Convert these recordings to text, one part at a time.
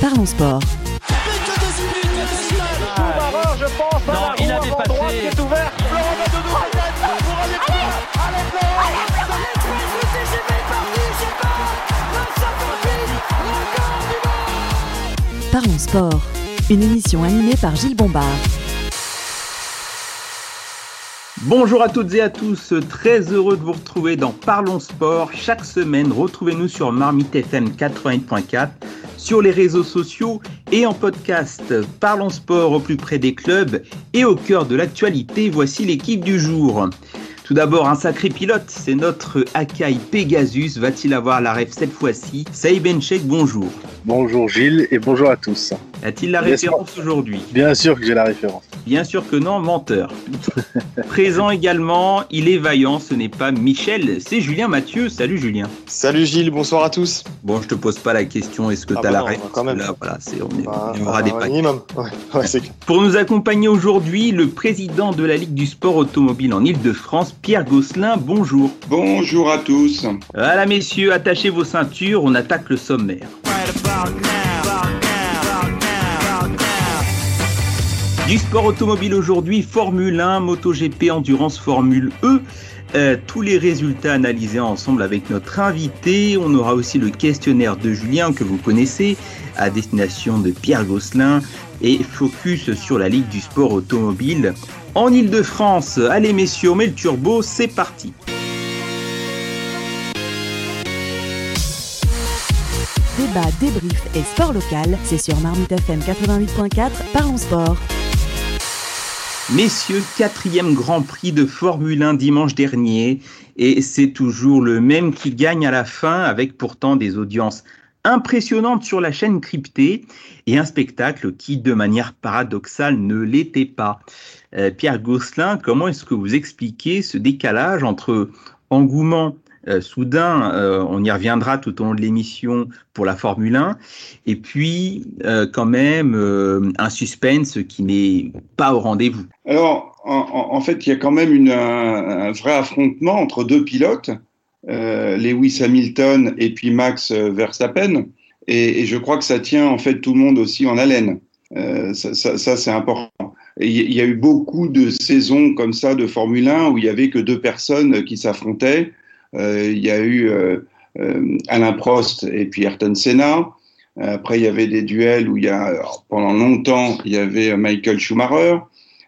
Parlons sport. Parlons sport. Une émission animée par Gilles Bombard. Bonjour à toutes et à tous, très heureux de vous retrouver dans Parlons Sport. Chaque semaine, retrouvez-nous sur Marmite FM 88.4, sur les réseaux sociaux et en podcast. Parlons Sport au plus près des clubs et au cœur de l'actualité. Voici l'équipe du jour. Tout d'abord, un sacré pilote, c'est notre Akai Pegasus. Va-t-il avoir la rêve cette fois-ci? Saïd Benchek, bonjour. Bonjour Gilles et bonjour à tous. A-t-il la Bien référence aujourd'hui? Bien sûr que j'ai la référence. Bien sûr que non, menteur. Présent également, il est vaillant, ce n'est pas Michel, c'est Julien Mathieu. Salut Julien. Salut Gilles, bonsoir à tous. Bon, je te pose pas la question, est-ce que Ah tu as bah la non, réponse quand même. Là, voilà, c'est, on, est- Bah, on aura des paquets. minimum. Ouais, ouais, c'est clair. Pour nous accompagner aujourd'hui, le président de la Ligue du sport automobile en Ile-de-France, Pierre Gosselin, bonjour. Bonjour à tous. Voilà messieurs, attachez vos ceintures, on attaque le sommaire. Du sport automobile aujourd'hui, Formule 1, MotoGP, Endurance, Formule E. Euh, tous les résultats analysés ensemble avec notre invité. On aura aussi le questionnaire de Julien que vous connaissez à destination de Pierre Gosselin et focus sur la Ligue du sport automobile en Ile-de-France. Allez messieurs, on met le turbo, c'est parti. Débat, débrief et sport local, c'est sur Marmite FM 88.4. Parlons sport. Messieurs, quatrième Grand Prix de Formule 1 dimanche dernier, et c'est toujours le même qui gagne à la fin, avec pourtant des audiences impressionnantes sur la chaîne cryptée, et un spectacle qui, de manière paradoxale, ne l'était pas. Euh, Pierre Gosselin, comment est-ce que vous expliquez ce décalage entre engouement euh, soudain, euh, on y reviendra tout au long de l'émission pour la Formule 1, et puis euh, quand même un suspense qui n'est pas au rendez-vous. Alors, en, fait, il y a quand même un, vrai affrontement entre deux pilotes, Lewis Hamilton et puis Max Verstappen, et, je crois que ça tient en fait tout le monde aussi en haleine. Ça, ça- c'est important. Et Il y- il y a eu beaucoup de saisons comme ça de Formule 1 où il y avait que deux personnes qui s'affrontaient. Euh, il y a eu euh, euh, Alain Prost et puis Ayrton Senna. Après, il y avait des duels où il y a, pendant longtemps, il y avait Michael Schumacher.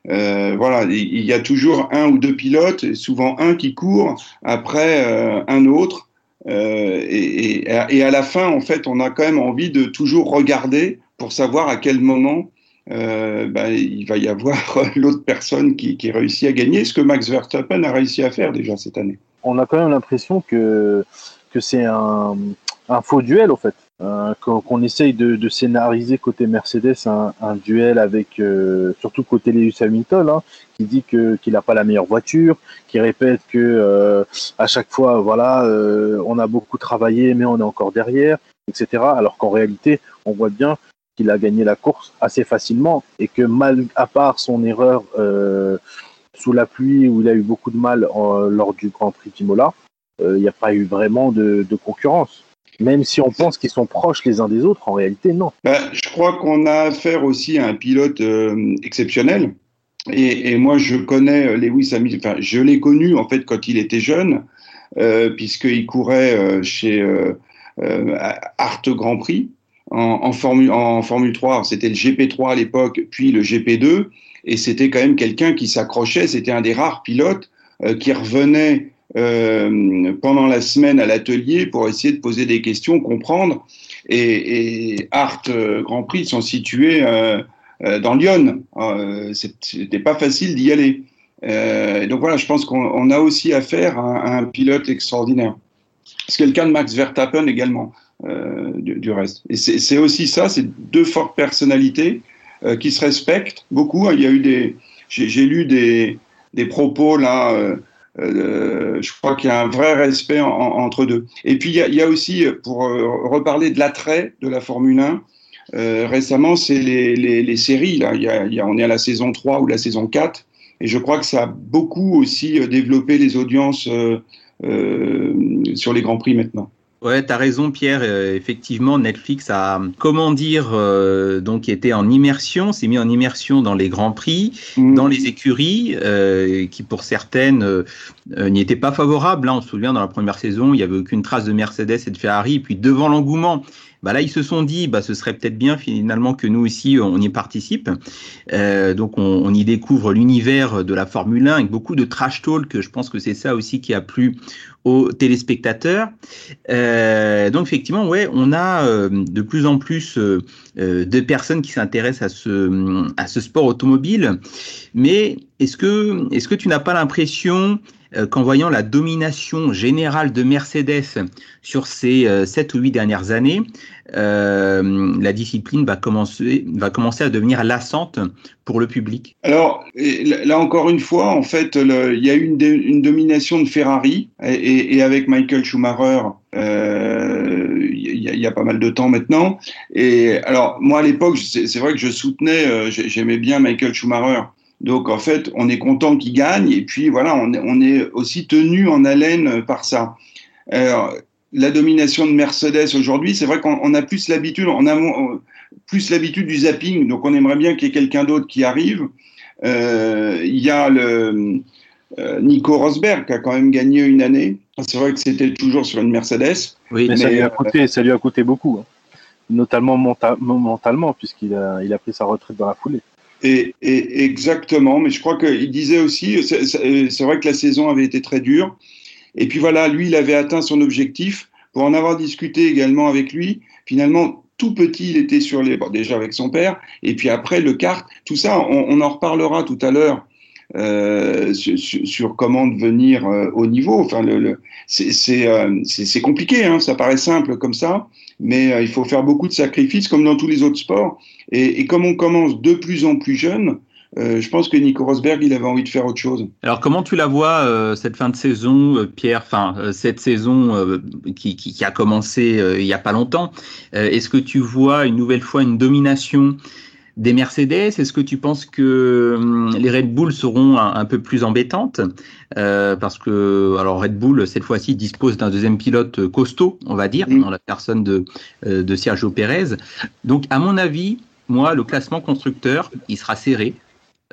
Voilà, il y a toujours un ou deux pilotes, souvent un qui court après un autre. Et, à la fin, en fait, on a quand même envie de toujours regarder pour savoir à quel moment ben, il va y avoir l'autre personne qui réussit à gagner, ce que Max Verstappen a réussi à faire déjà cette année. On a quand même l'impression que, que c'est un, un faux duel, au fait. Euh, qu'on qu'on essaye de, de scénariser côté Mercedes un, un duel avec, euh, surtout côté Lewis Hamilton, hein, qui dit que qu'il n'a pas la meilleure voiture, qui répète que euh, à chaque fois, voilà, euh, on a beaucoup travaillé, mais on est encore derrière, etc. Alors qu'en réalité, on voit bien qu'il a gagné la course assez facilement et que mal à part son erreur euh, sous la pluie où il a eu beaucoup de mal en- lors du Grand Prix d'Imola, euh, il n'y a pas eu vraiment de, concurrence. Même si on pense qu'ils sont proches les uns des autres, en réalité, non. Ben, je crois qu'on a affaire aussi à un pilote euh, exceptionnel. Et, moi, je connais euh, Lewis Hamilton. Enfin, je l'ai connu en fait quand il était jeune, euh, puisqu'il courait euh, chez euh, euh, Art Grand Prix en, Formule, en Formule 3. C'était le GP3 à l'époque, puis le GP2. Et c'était quand même quelqu'un qui s'accrochait. C'était un des rares pilotes euh, qui revenait euh, pendant la semaine à l'atelier pour essayer de poser des questions, comprendre. Et, et Art euh, Grand Prix sont situés dans Lyon. C'était pas facile d'y aller. Donc voilà, je pense qu'on on a aussi affaire à, un pilote extraordinaire. C'est le cas de Max Verstappen également, du, du reste. Et c'est aussi ça, c'est deux fortes personnalités euh, qui se respectent beaucoup. Il y a eu des, j'ai lu des, des propos là. Euh, euh, je crois qu'il y a un vrai respect en, en, entre deux. Et puis il y a, aussi, pour reparler de l'attrait de la Formule 1, euh, récemment, c'est les, les, séries. Là. Y a, on est à la saison 3 ou la saison 4. Et je crois que ça a beaucoup aussi développé les audiences sur les Grands Prix maintenant. Ouais, t'as raison, Pierre. Euh, effectivement, Netflix a, comment dire, euh, donc été en immersion, s'est mis en immersion dans les grands prix, Mm. dans les écuries, euh, qui pour certaines euh, euh, n'y étaient pas favorables. Là, on se souvient dans la première saison, il n'y avait aucune trace de Mercedes et de Ferrari. Puis devant l'engouement, bah là, ils se sont dit, bah, ce serait peut-être bien finalement que nous aussi, on y participe. Euh, donc, on, on y découvre l'univers de la Formule 1 avec beaucoup de trash talk. Je pense que c'est ça aussi qui a plu aux téléspectateurs. Euh, donc, effectivement, ouais, on a euh, de plus en plus euh, euh, de personnes qui s'intéressent à ce, à ce sport automobile. Mais est-ce que, est-ce que tu n'as pas l'impression qu'en voyant la domination générale de Mercedes sur ces euh, sept ou huit dernières années, euh, la discipline va commencer, à devenir lassante pour le public Alors, là encore une fois, en fait, il y a eu une, domination de Ferrari et, avec Michael Schumacher, euh, il y, a- il y a pas mal de temps maintenant. Et alors, moi, à l'époque, c'est vrai que je soutenais, euh, j'ai- j'aimais bien Michael Schumacher. Donc, en fait, on est content qu'il gagne et puis voilà, on est, on est aussi tenu en haleine par ça. Alors, la domination de Mercedes aujourd'hui, c'est vrai qu'on on a plus l'habitude, on a mo- plus l'habitude du zapping, donc on aimerait bien qu'il y ait quelqu'un d'autre qui arrive. Euh, Il y a le euh, Nico Rosberg qui a quand même gagné une année. C'est vrai que c'était toujours sur une Mercedes. Oui, Mais, ça, lui a euh, coûté, ça lui a coûté beaucoup, hein. notamment menta- mentalement, puisqu'il a, il a pris sa retraite dans la foulée. Et, et- exactement, mais je crois qu'il disait aussi, c'est- vrai que la saison avait été très dure. Et puis voilà, lui, il avait atteint son objectif. Pour en avoir discuté également avec lui, finalement, tout petit, il était sur les, bon, déjà avec son père, et puis après le kart, tout ça, on, on en reparlera tout à l'heure euh, sur, sur- comment devenir euh, au niveau. Enfin, le, le- c'est euh, compliqué, hein, ça paraît simple comme ça, mais euh, il faut faire beaucoup de sacrifices, comme dans tous les autres sports. Et, et comme on commence de plus en plus jeune, euh, je pense que Nico Rosberg, il avait envie de faire autre chose. Alors comment tu la vois cette fin de saison, Pierre Enfin, cette saison qui, qui, qui a commencé il y a pas longtemps. Est-ce que tu vois une nouvelle fois une domination des Mercedes Est-ce que tu penses que hum, les Red Bull seront un, un peu plus embêtantes Euh, Parce que alors Red Bull cette fois-ci dispose d'un deuxième pilote costaud, on va dire, dans la personne de, euh, de Sergio Pérez. Donc à mon avis, moi, le classement constructeur, il sera serré.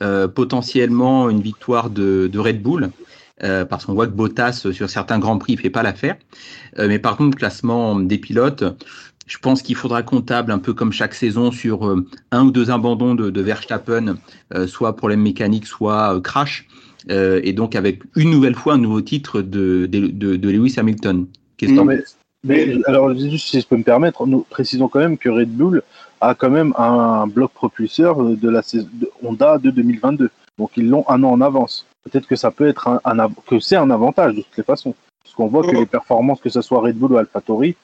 Euh, potentiellement une victoire de, de Red Bull, euh, parce qu'on voit que Bottas, euh, sur certains grands prix, il fait pas l'affaire. Euh, mais par contre, le classement des pilotes, je pense qu'il faudra comptable, un peu comme chaque saison, sur euh, un ou deux abandons de, de Verstappen, euh, soit problème mécanique, soit euh, crash, euh, et donc avec une nouvelle fois un nouveau titre de, de, de, de Lewis Hamilton. Qu'est-ce que t'en. Mais, mais alors, juste si je peux me permettre, nous précisons quand même que Red Bull a quand même un, bloc propulseur de la saison de Honda de 2022. Donc ils l'ont un an en avance. Peut-être que ça peut être un, que c'est un avantage de toutes les façons. Parce qu'on voit que Oh. les performances, que ce soit Red Bull ou AlphaTauri,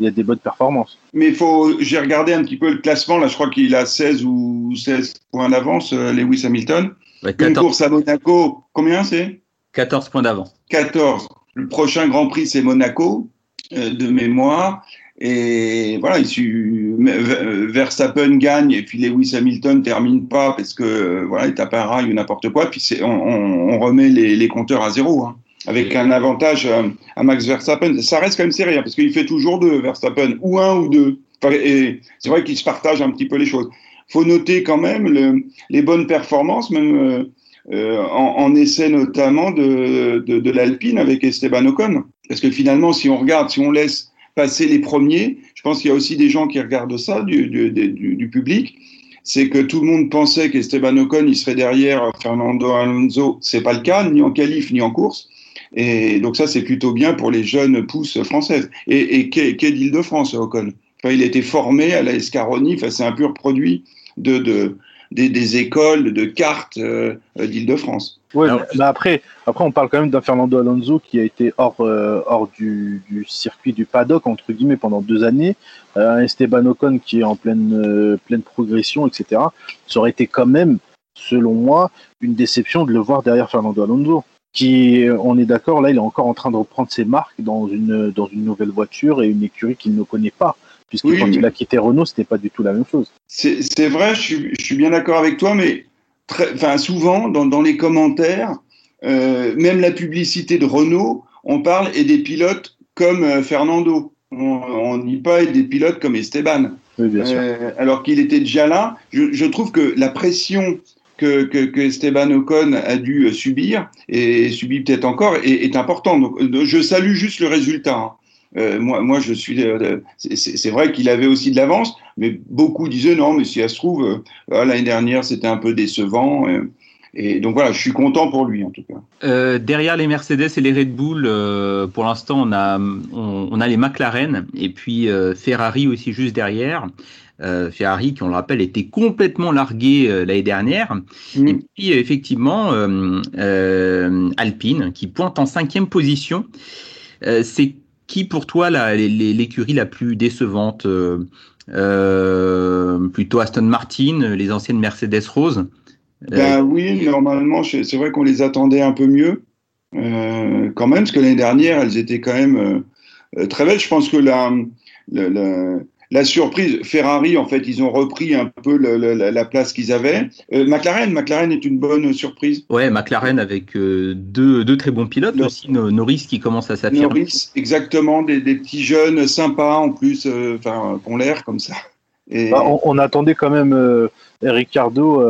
il y a des bonnes performances. Mais faut, j'ai regardé un petit peu le classement, là, je crois qu'il a 16 ou 16 points d'avance, euh, Lewis Hamilton. Ouais, Une 14, course à Monaco, combien c'est? 14 points d'avance. 14. Le prochain Grand Prix, c'est Monaco, euh, de mémoire. Et voilà, il su- Ver- Verstappen gagne et puis Lewis Hamilton termine pas parce que euh, voilà, il tape un rail ou n'importe quoi. Puis c'est, on, on- on remet les, les compteurs à zéro, hein, avec un avantage euh, à Max Verstappen. Ça reste quand même serré hein, parce qu'il fait toujours deux Verstappen, ou un ou deux. Et c'est vrai qu'ils se partagent un petit peu les choses. Faut noter quand même le- les bonnes performances, même. euh, euh, en, en essai notamment de, de, de l'Alpine avec Esteban Ocon. Parce que finalement, si on regarde, si on laisse passer les premiers, je pense qu'il y a aussi des gens qui regardent ça du, du, du, du public. C'est que tout le monde pensait qu'Esteban Ocon il serait derrière Fernando Alonso. C'est pas le cas, ni en qualif ni en course. Et donc ça, c'est plutôt bien pour les jeunes pousses françaises. Et, et qu'est qu'est d'Île-de-France, Ocon? Enfin, Il a été formé à la Escaroni. Enfin, c'est un pur produit de, de, des, des écoles de cartes euh, d'Île-de-France. Ouais, Alors- mais, mais après, après, on parle quand même d'un Fernando Alonso qui a été hors, euh, hors du, du circuit du paddock, entre guillemets, pendant deux années. Euh, un Esteban Ocon qui est en pleine, euh, pleine progression, etc. Ça aurait été quand même, selon moi, une déception de le voir derrière Fernando Alonso. Qui, on est d'accord, là, il est encore en train de reprendre ses marques dans une, dans une nouvelle voiture et une écurie qu'il ne connaît pas. Puisque Oui, quand il a quitté Renault, c'était pas du tout la même chose. C'est vrai, je suis, je suis bien d'accord avec toi, mais très, souvent, dans, dans les commentaires, euh, même la publicité de Renault, on parle et des pilotes comme euh, Fernando. on n'y pas être des pilotes comme Esteban. Oui, bien sûr. Euh, alors qu'il était déjà là. Je, je, trouve que la pression que, que, Esteban Ocon a dû subir, et subit peut-être encore, est, importante. Donc, je salue juste le résultat. Hein. Euh, moi, moi, je suis. Euh, c'est vrai qu'il avait aussi de l'avance, mais beaucoup disaient non, mais si elle se trouve, euh, l'année dernière, c'était un peu décevant. Euh, et donc voilà, je suis content pour lui en tout cas. Euh, derrière les Mercedes et les Red Bull, euh, pour l'instant, on a, on, a les McLaren et puis euh, Ferrari aussi juste derrière. Ferrari, qui on le rappelle, était complètement largué l'année dernière. Mmh. Et puis effectivement, Alpine, qui pointe en cinquième position. C'est qui pour toi l'écurie la, la, plus décevante Plutôt Aston Martin, les anciennes Mercedes Rose? Ben oui, normalement, c'est vrai qu'on les attendait un peu mieux, euh, quand même, parce que l'année dernière, elles étaient quand même euh, très belles. Je pense que la, la, la, la, surprise, Ferrari, en fait, ils ont repris un peu le, la, place qu'ils avaient. Euh, McLaren, McLaren est une bonne surprise. Ouais, McLaren avec euh, deux, deux, très bons pilotes aussi, Norris qui commence à s'affirmer. Norris, exactement, des, des, petits jeunes sympas en plus, enfin, qui ont l'air comme ça. Et... Bah, on, on, attendait quand même Ricardo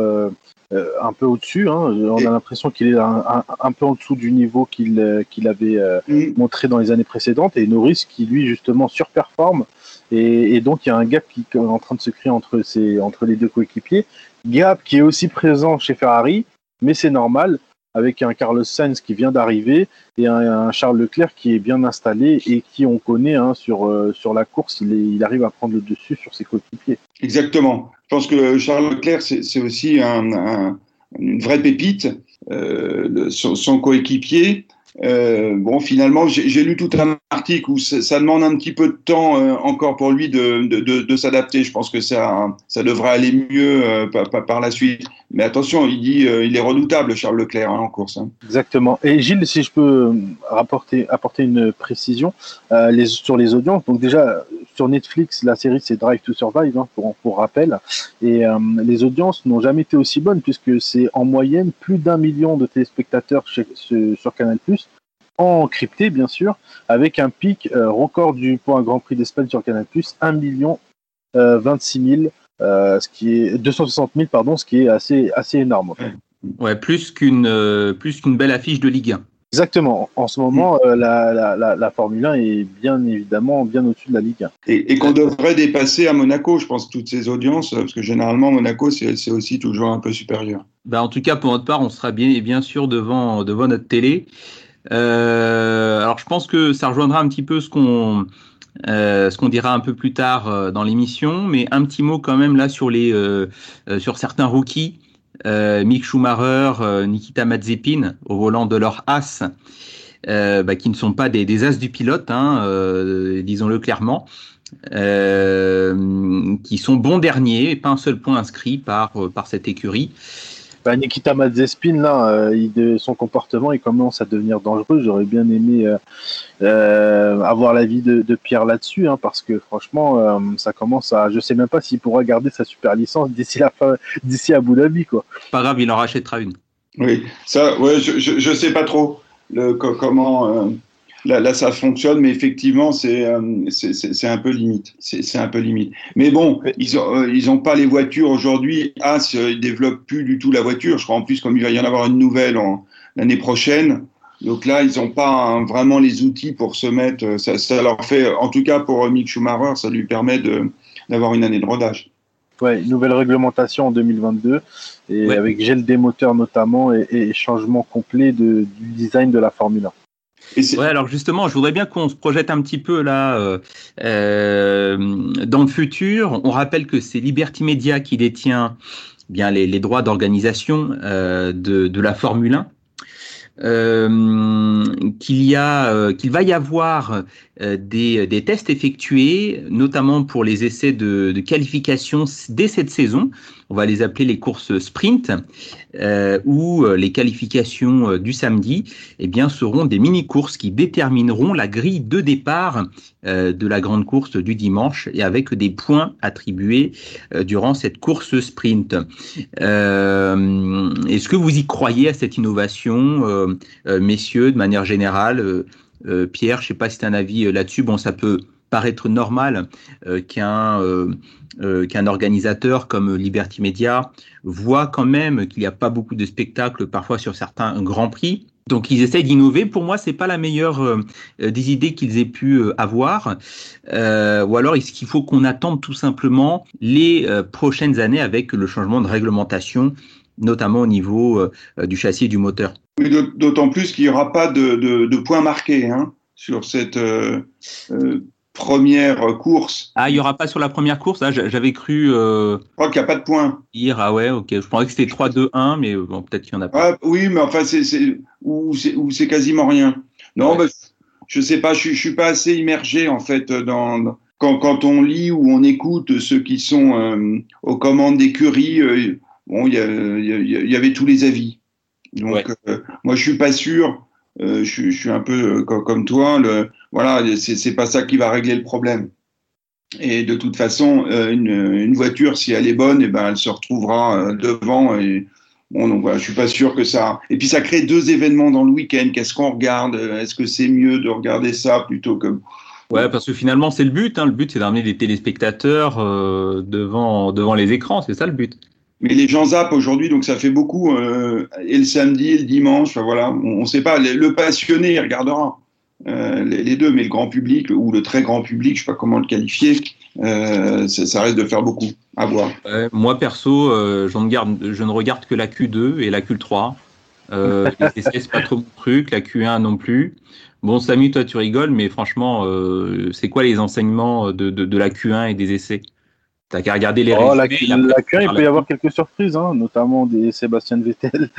euh, un peu au-dessus. Hein. On a l'impression qu'il est un, un, un, peu en dessous du niveau qu'il euh, qu'il avait euh, mm. montré dans les années précédentes. Et Norris qui, lui, justement, surperforme. Et, et, donc, il y a un gap qui est en train de se créer entre, ces, entre les deux coéquipiers. Gap qui est aussi présent chez Ferrari, mais c'est normal, avec un Carlos Sainz qui vient d'arriver et un, Charles Leclerc qui est bien installé et qui, on connaît, hein, sur, euh, sur la course, il, arrive à prendre le dessus sur ses coéquipiers. Exactement. Je pense que Charles Leclerc, c'est aussi un, un, une vraie pépite. Euh, son, son coéquipier, euh, bon, finalement, j'ai lu tout un article où ça demande un petit peu de temps euh, encore pour lui de, de, de, s'adapter. Je pense que ça, ça devrait aller mieux euh, par, par, la suite. Mais attention, il dit, euh, il est redoutable, Charles Leclerc, hein, en course. Hein. Exactement. Et Gilles, si je peux rapporter, apporter une précision euh, sur les audiences. Donc déjà, sur Netflix, la série c'est Drive to Survive, hein, pour, rappel. Et euh, les audiences n'ont jamais été aussi bonnes puisque c'est en moyenne plus d'un million de téléspectateurs sur Canal+, en crypté bien sûr, avec un pic euh, record du pour un Grand Prix d'Espagne sur Canal+, 1 million euh, 26 000, euh, ce qui est 260 000 pardon, ce qui est assez assez énorme. En fait. Ouais, plus qu'une euh, plus qu'une belle affiche de Ligue 1. Exactement. En ce moment, mmh. la, la, la, la, Formule 1 est bien évidemment bien au-dessus de la Ligue 1. Et, et qu'on devrait dépasser à Monaco, je pense, toutes ces audiences, parce que généralement, Monaco, c'est aussi toujours un peu supérieur. Bah, en tout cas, pour notre part, on sera bien, bien sûr devant, devant notre télé. Euh, alors, je pense que ça rejoindra un petit peu ce qu'on euh, ce qu'on dira un peu plus tard euh, dans l'émission, mais un petit mot quand même là sur les euh, sur certains rookies. Euh, Mick Schumacher, euh, Nikita Mazepin au volant de leur as, euh, bah, qui ne sont pas des, des as du pilote, hein, euh, disons-le clairement, qui sont bons derniers, et pas un seul point inscrit par, par cette écurie. Bah, Nikita Mazepin, là, il, de, son comportement, il commence à devenir dangereux. J'aurais bien aimé avoir l'avis de, de, Pierre là-dessus, hein, parce que franchement, ça commence à. Je sais même pas s'il pourra garder sa super licence d'ici la fin, d'ici à Abu Dhabi, quoi. Pas grave, il en rachètera une. Oui, ça, ouais, je, je, je sais pas trop le, comment. Euh, là, là, ça fonctionne, mais effectivement, c'est euh, c'est un peu limite. C'est un peu limite. Mais bon, ils ont, euh, ils ont pas les voitures aujourd'hui. As, ils développent plus du tout la voiture. Je crois en plus, comme il va y en avoir une nouvelle l'année prochaine. Donc là, ils n'ont pas hein, vraiment les outils pour se mettre. Ça, ça, leur fait, en tout cas pour Mick Schumacher, ça lui permet d'avoir une année de rodage. Ouais, nouvelle réglementation en 2022 et ouais. avec gel des moteurs notamment et, et changement complet de, du design de la Formule 1. Ouais, alors justement, je voudrais bien qu'on se projette un petit peu là euh, euh, dans le futur. On rappelle que c'est Liberty Media qui détient bien les, droits d'organisation euh, de, la Formule 1. Euh, qu'il va y avoir des, tests effectués, notamment pour les essais de, qualification dès cette saison. On va les appeler les courses sprint, euh, où les qualifications du samedi, eh bien, seront des mini-courses qui détermineront la grille de départ de la grande course du dimanche et avec des points attribués durant cette course sprint. Est-ce que vous y croyez à cette innovation euh, messieurs, de manière générale. Euh, Pierre, je ne sais pas si tu as un avis là-dessus. Bon, ça peut paraître normal qu'un qu'un organisateur comme Liberty Media voit quand même qu'il n'y a pas beaucoup de spectacles parfois sur certains grands prix donc ils essayent d'innover. Pour moi, c'est pas la meilleure euh, des idées qu'ils aient pu euh, avoir. Euh, ou alors est-ce qu'il faut qu'on attende tout simplement les prochaines années avec le changement de réglementation, notamment au niveau du châssis et du moteur? D'autant plus qu'il n'y aura pas de, de, de points marqués hein, sur cette première course. Ah, il n'y aura pas sur la première course? Ah, J'avais cru. Euh... Je crois qu'il n'y a pas de points. Dire, ah ouais, ok. Je pensais que c'était 3-2-1, mais bon, peut-être qu'il n'y en a pas. Ah, oui, mais enfin, c'est ou c'est quasiment rien. Non, ouais. bah, je sais pas, je, je suis pas assez immergé en fait dans. Quand, quand on lit ou on écoute ceux qui sont euh, aux commandes d'écurie, euh, bon, il y, y, y, avait tous les avis. Donc, ouais. euh, moi, je suis pas sûr. Je, je, suis un peu comme toi. Le, voilà, c'est pas ça qui va régler le problème. Et de toute façon, euh, une, une, voiture, si elle est bonne, et eh ben, elle se retrouvera euh, devant. Et bon, donc voilà, je suis pas sûr que ça. Et puis ça crée deux événements dans le week-end. Qu'est-ce qu'on regarde? Est-ce que c'est mieux de regarder ça plutôt que Ouais, parce que finalement, c'est le but. Hein. Le but, c'est d'amener des téléspectateurs euh, devant, devant les écrans. C'est ça le but. Mais les gens zappent aujourd'hui, donc ça fait beaucoup. Euh, et le samedi, et le dimanche, enfin, voilà, on ne sait pas. Le, le passionné, il regardera. Euh, les, deux, mais le grand public ou le très grand public, je sais pas comment le qualifier, euh, ça, ça, risque de faire beaucoup à voir. Euh, moi perso, euh, je, ne garde, je ne regarde que la Q2 et la Q3. Euh, les essais, c'est pas trop mon truc, la Q1 non plus. Bon, Samy, toi tu rigoles, mais franchement, c'est quoi les enseignements de, de, de la Q1 et des essais? T'as qu'à regarder les oh, La, Q, la Q1, il peut y avoir quelques surprises, hein, notamment des Sébastien Vettel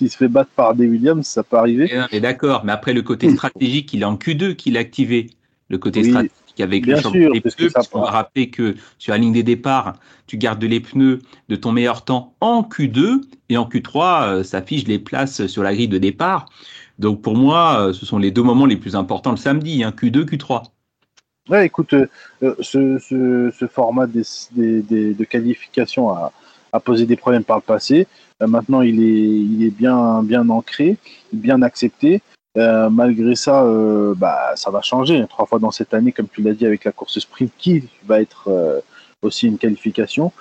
qui se fait battre par des Williams, ça peut arriver. Et d'accord, mais après le côté stratégique, il est en Q2 qu'il a activé. Le côté oui, stratégique avec bien le sûr, des pneus, parce qu'on va rappeler que sur la ligne des départs, tu gardes les pneus de ton meilleur temps en Q2 et en Q3, euh, ça fiche les places sur la grille de départ. Donc pour moi, euh, ce sont les deux moments les plus importants le samedi, hein, Q2, Q3. Ouais, écoute, euh, ce, ce, ce, format des, des, des, de qualification a, a, posé des problèmes par le passé. Euh, maintenant, il est, il est bien, bien ancré, bien accepté. Euh, malgré ça, euh, bah, ça va changer. Trois fois dans cette année, comme tu l'as dit, avec la course sprint qui va être aussi une qualification.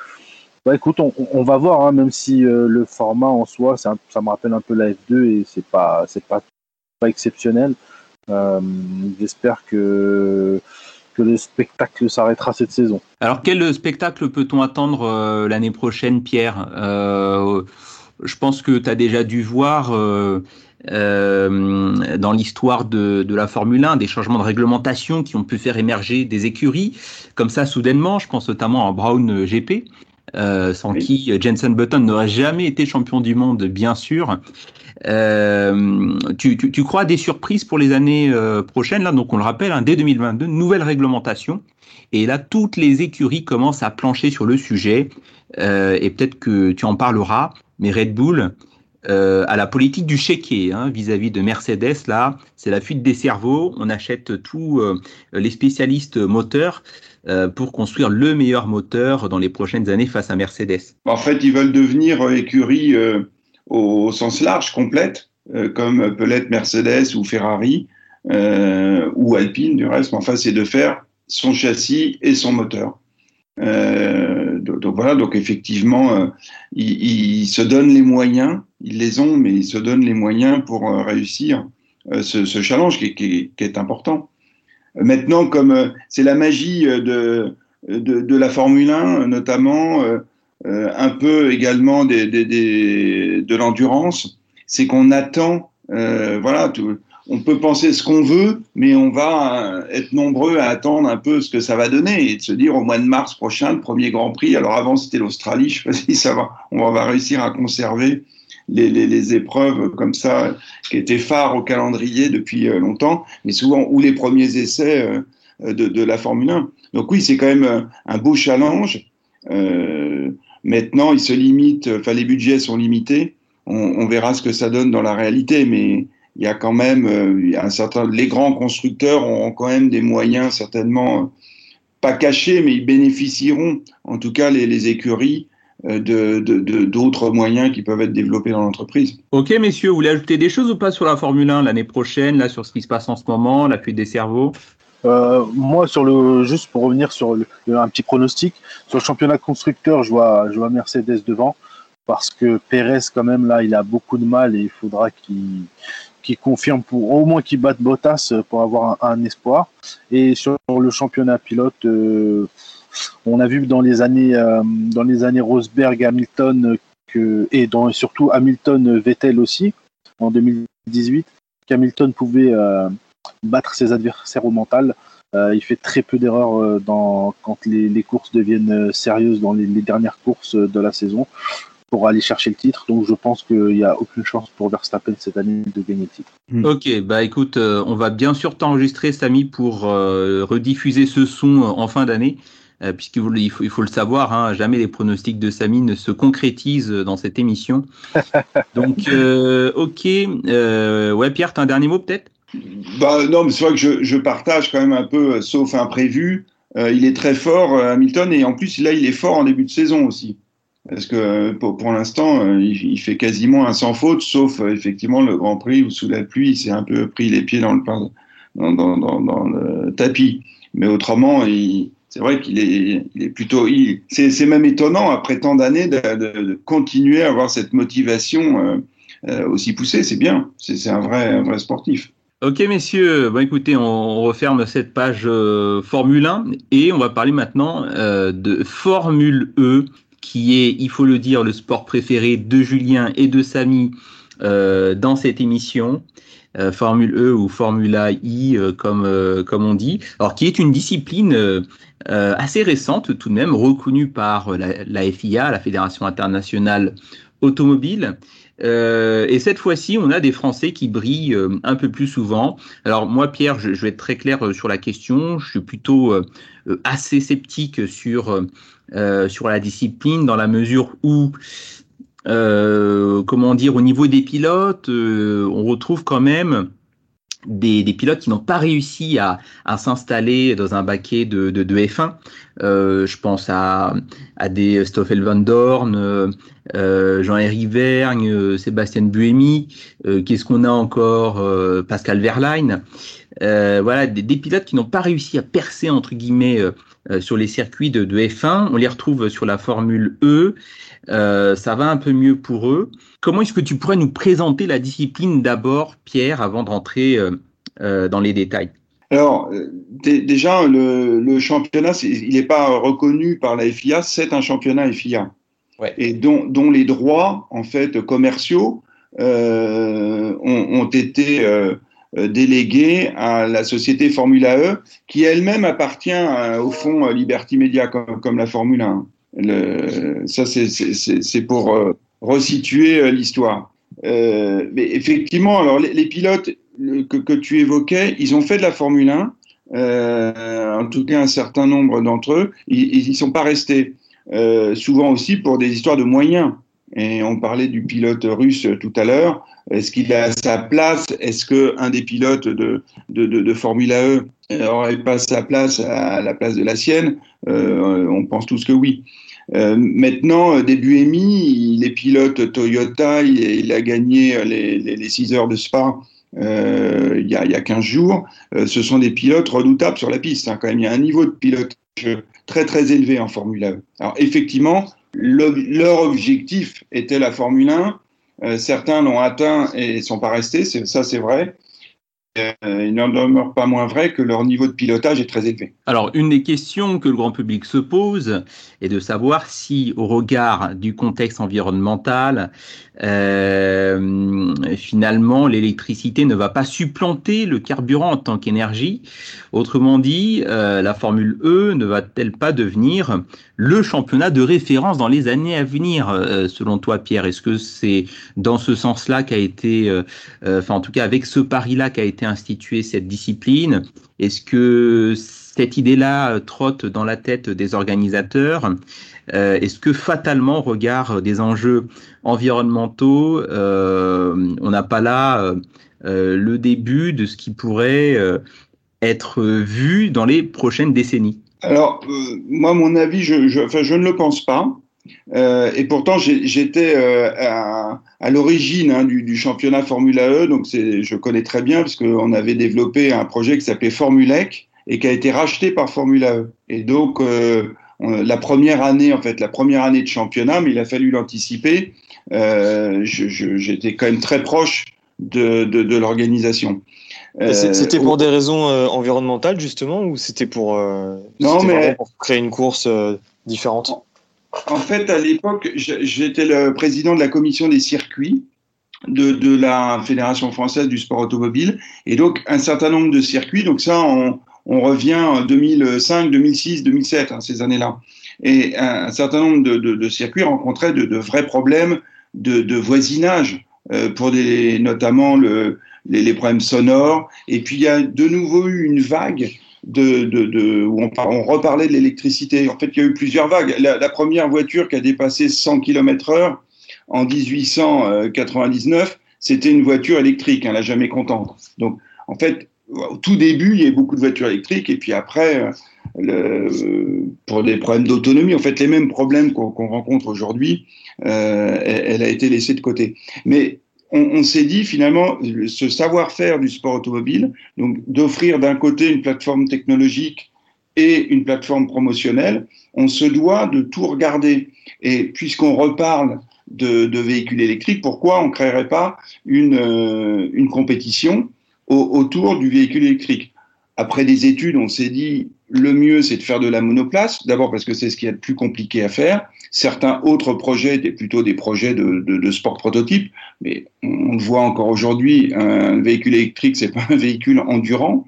Bah, écoute, on, on va voir, hein, même si le format en soi, un, ça me rappelle un peu la F2 et c'est pas, c'est pas, pas exceptionnel. J'espère que le spectacle s'arrêtera cette saison. Alors quel spectacle peut-on attendre euh, l'année prochaine, Pierre? Euh, Je pense que tu as déjà dû voir euh, euh, dans l'histoire de, de, la Formule 1 des changements de réglementation qui ont pu faire émerger des écuries comme ça soudainement. Je pense notamment à Brown GP. Euh, sans oui. qui Jensen Button n'aurait jamais été champion du monde, bien sûr. Euh, tu, tu, tu, crois à des surprises pour les années euh, prochaines là? Donc on le rappelle, hein, dès 2022, nouvelle réglementation. Et là, toutes les écuries commencent à plancher sur le sujet. Euh, et peut-être que tu en parleras. Mais Red Bull euh, à la politique du chéquier hein, vis-à-vis de Mercedes, là, c'est la fuite des cerveaux. On achète tous euh, les spécialistes moteurs euh, pour construire le meilleur moteur dans les prochaines années face à Mercedes. En fait, ils veulent devenir écurie au sens large, complète, comme peut l'être Mercedes ou Ferrari ou Alpine, du reste. Mais enfin, c'est de faire son châssis et son moteur. Euh, donc voilà, donc effectivement, euh, ils, se donnent les moyens, ils les ont, mais ils se donnent les moyens pour euh, réussir euh, ce, challenge qui, est important. Maintenant, comme euh, c'est la magie de, de, de, la Formule 1, notamment, un peu également des, des, des, de l'endurance, c'est qu'on attend, voilà, tout, on peut penser ce qu'on veut, mais on va être nombreux à attendre un peu ce que ça va donner et de se dire au mois de mars prochain, le premier Grand Prix. Alors avant, c'était l'Australie, je sais pas ça va, on va réussir à conserver les, épreuves comme ça qui étaient phares au calendrier depuis euh, longtemps, mais souvent ou les premiers essais euh, de, la Formule 1. Donc oui, c'est quand même euh, un beau challenge. Maintenant, il se limite, enfin les budgets sont limités. On, verra ce que ça donne dans la réalité, mais il y a quand même un certain les grands constructeurs ont quand même des moyens certainement pas cachés mais ils bénéficieront en tout cas les, écuries d'autres de, de, moyens qui peuvent être développés dans l'entreprise. Ok messieurs, vous voulez ajouter des choses ou pas sur la Formule 1 l'année prochaine, là sur ce qui se passe en ce moment, la fuite des cerveaux? Euh, moi, sur le, juste pour revenir sur le, un petit pronostic, sur le championnat constructeur, je vois, je vois Mercedes devant parce que Pérez, quand même, là, il a beaucoup de mal et il faudra qu'il qu confirme pour au moins qu'il batte Bottas pour avoir un, un, espoir. Et sur le championnat pilote, euh, on a vu dans les années, euh, dans les années Rosberg, Hamilton que, et dans, surtout Hamilton Vettel aussi en 2018, qu'Hamilton pouvait euh, battre ses adversaires au mental. Euh, il fait très peu d'erreurs euh, dans, quand les, les, courses deviennent sérieuses dans les, les, dernières courses de la saison pour aller chercher le titre. Donc je pense qu'il n'y a aucune chance pour Verstappen cette année de gagner le titre. Mmh. Ok, bah écoute, euh, on va bien sûr t'enregistrer, Samy, pour euh, rediffuser ce son en fin d'année. Euh, puisqu'il faut, il faut, il faut, le savoir, hein, jamais les pronostics de Samy ne se concrétisent dans cette émission. Donc, ok. ouais, Pierre, tu as un dernier mot peut-être? Bah, Non, mais c'est vrai que je, je, partage quand même un peu, sauf imprévu. il est très fort, Hamilton, et en plus, là, il est fort en début de saison aussi. Parce que pour, pour l'instant, il, il, fait quasiment un sans faute, sauf effectivement le Grand Prix où sous la pluie, il s'est un peu pris les pieds dans le, dans, dans, dans, dans le tapis. Mais autrement, c'est vrai qu'il est, il plutôt. C'est même étonnant après tant d'années de, continuer à avoir cette motivation euh, euh, aussi poussée. C'est bien. C'est un vrai, vrai sportif. Ok messieurs, bon écoutez, on referme cette page euh, Formule 1 et on va parler maintenant de Formule E qui est, il faut le dire, le sport préféré de Julien et de Samy dans cette émission. Euh, Formule E ou Formula I, euh, comme, comme on dit, alors qui est une discipline assez récente tout de même, reconnue par la, FIA, la Fédération internationale automobile. Euh, et cette fois-ci, on a des Français qui brillent euh, un peu plus souvent. Alors moi, Pierre, je, je, vais être très clair sur la question. Je suis plutôt euh, assez sceptique sur sur la discipline dans la mesure où comment dire, au niveau des pilotes, on retrouve quand même des, des, pilotes qui n'ont pas réussi à, à s'installer dans un baquet de, de, de F1. Euh, je pense à, à des Stoffel Van Dorn, euh, Jean-Éric Vergne, euh, Sébastien Buemi. Euh, qu'est-ce qu'on a encore euh, Pascal Verlaine. voilà, des, des, pilotes qui n'ont pas réussi à percer, entre guillemets, sur les circuits de, de, F1. On les retrouve sur la Formule E. ça va un peu mieux pour eux. Comment est-ce que tu pourrais nous présenter la discipline d'abord, Pierre, avant de rentrer euh, euh, dans les détails? Alors, déjà, le, le championnat, il n'est pas reconnu par la FIA, c'est un championnat FIA. Ouais. Et dont, dont, les droits, en fait, commerciaux euh, ont, ont, été euh, délégués à la société Formula E, qui elle-même appartient à, au fond Liberty Media, comme, la Formule 1. Le, ça, c'est pour euh, resituer euh, l'histoire. Euh, mais effectivement, alors les, pilotes que, que, tu évoquais, ils ont fait de la Formule 1. Euh, en tout cas, un certain nombre d'entre eux, ils n'y sont pas restés. Euh, souvent aussi pour des histoires de moyens. Et on parlait du pilote russe tout à l'heure. Est-ce qu'il a sa place? Est-ce que un des pilotes de, de, de, de Formula E aurait pas sa place à la place de la sienne? Euh, On pense tous que oui. Euh, maintenant, début EMI, il est pilote Toyota, il, a gagné les, les, les, 6 heures de Spa euh, il, y a, il y a 15 jours. Euh, ce sont des pilotes redoutables sur la piste. Hein, quand même, il y a un niveau de pilotage très très élevé en Formule 1. Alors effectivement, le, leur objectif était la Formule 1. Euh, certains l'ont atteint et sont pas restés, ça c'est vrai. Euh, il n'en demeure pas moins vrai que leur niveau de pilotage est très élevé. Alors, une des questions que le grand public se pose est de savoir si, au regard du contexte environnemental, euh, finalement, l'électricité ne va pas supplanter le carburant en tant qu'énergie. Autrement dit, euh, la Formule E ne va-t-elle pas devenir le championnat de référence dans les années à venir, selon toi, Pierre? Est-ce que c'est dans ce sens-là qu'a été, enfin, en tout cas, avec ce pari-là qu'a été instituée cette discipline? Est-ce que cette idée-là trotte dans la tête des organisateurs? Euh, Est-ce que fatalement, au regard des enjeux environnementaux, euh, on n'a pas là euh, le début de ce qui pourrait être vu dans les prochaines décennies? Alors, moi, mon avis, je ne le pense pas. Euh, et pourtant, j'étais euh, à, à l'origine hein, du, du, championnat Formula E, donc je connais très bien, puisqu'on avait développé un projet qui s'appelait Formulec, et qui a été racheté par Formula E. Et donc, la première année, en fait, la première année de championnat, mais il a fallu l'anticiper. J'étais quand même très proche de, de, de l'organisation. C'était pour des raisons environnementales justement ou c'était pour, non, mais... pour créer une course différente? En fait, à l'époque, j'étais le président de la commission des circuits de, la Fédération française du sport automobile. Et donc, un certain nombre de circuits, donc ça, on, revient en 2005, 2006, 2007, hein, ces années-là. Et un, certain nombre de, circuits rencontraient de, vrais problèmes de, voisinage, euh, pour notamment le, les, les, problèmes sonores. Et puis, il y a de nouveau eu une vague de, de, de, où on, on, reparlait de l'électricité. En fait, il y a eu plusieurs vagues. La, la première voiture qui a dépassé 100 km heure, en 1899, c'était une voiture électrique, elle hein, n'a jamais contente. Donc, en fait, au tout début, il y avait beaucoup de voitures électriques, et puis après, euh, pour des problèmes d'autonomie, en fait, les mêmes problèmes qu'on rencontre aujourd'hui, euh, elle, a été laissée de côté. Mais on, s'est dit finalement, ce savoir-faire du sport automobile, donc d'offrir d'un côté une plateforme technologique et une plateforme promotionnelle, on se doit de tout regarder. Et puisqu'on reparle de, de, véhicules électriques, pourquoi on ne créerait pas une, euh, une compétition au, autour du véhicule électrique? Après des études, on s'est dit le mieux, c'est de faire de la monoplace, d'abord parce que c'est ce qui est le plus compliqué à faire. Certains autres projets étaient plutôt des projets de, sport prototype, mais on le voit encore aujourd'hui, un véhicule électrique, c'est pas un véhicule endurant,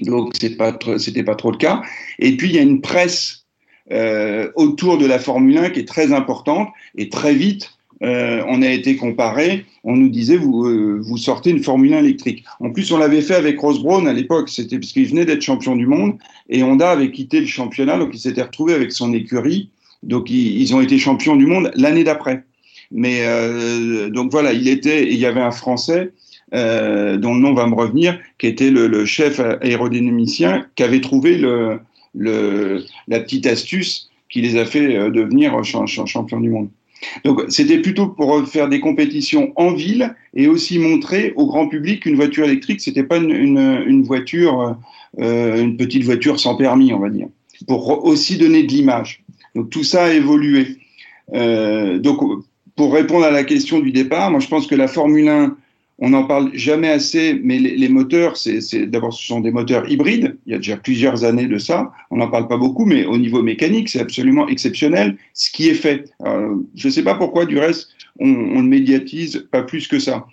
donc c'est pas c'était pas trop le cas. Et puis il y a une presse euh, autour de la Formule 1 qui est très importante et très vite euh, on a été comparé, on nous disait vous, euh, sortez une Formule 1 électrique. En plus, on l'avait fait avec Ross Brown à l'époque, c'était parce qu'il venait d'être champion du monde et Honda avait quitté le championnat, donc il s'était retrouvé avec son écurie. Donc ils, ont été champions du monde l'année d'après. Mais euh, donc voilà, il était, il y avait un Français euh, dont le nom va me revenir, qui était le, le chef aérodynamicien, qui avait trouvé le, le, la petite astuce qui les a fait euh, devenir champions du monde. Donc c'était plutôt pour faire des compétitions en ville et aussi montrer au grand public qu'une voiture électrique, c'était pas une, une, une voiture, euh, une petite voiture sans permis, on va dire, pour aussi donner de l'image. Donc tout ça a évolué. Euh, donc pour répondre à la question du départ, moi je pense que la Formule 1 on n'en parle jamais assez, mais les, moteurs, c'est d'abord ce sont des moteurs hybrides. Il y a déjà plusieurs années de ça. On n'en parle pas beaucoup, mais au niveau mécanique, c'est absolument exceptionnel ce qui est fait. Je ne sais pas pourquoi, du reste, on, ne médiatise pas plus que ça.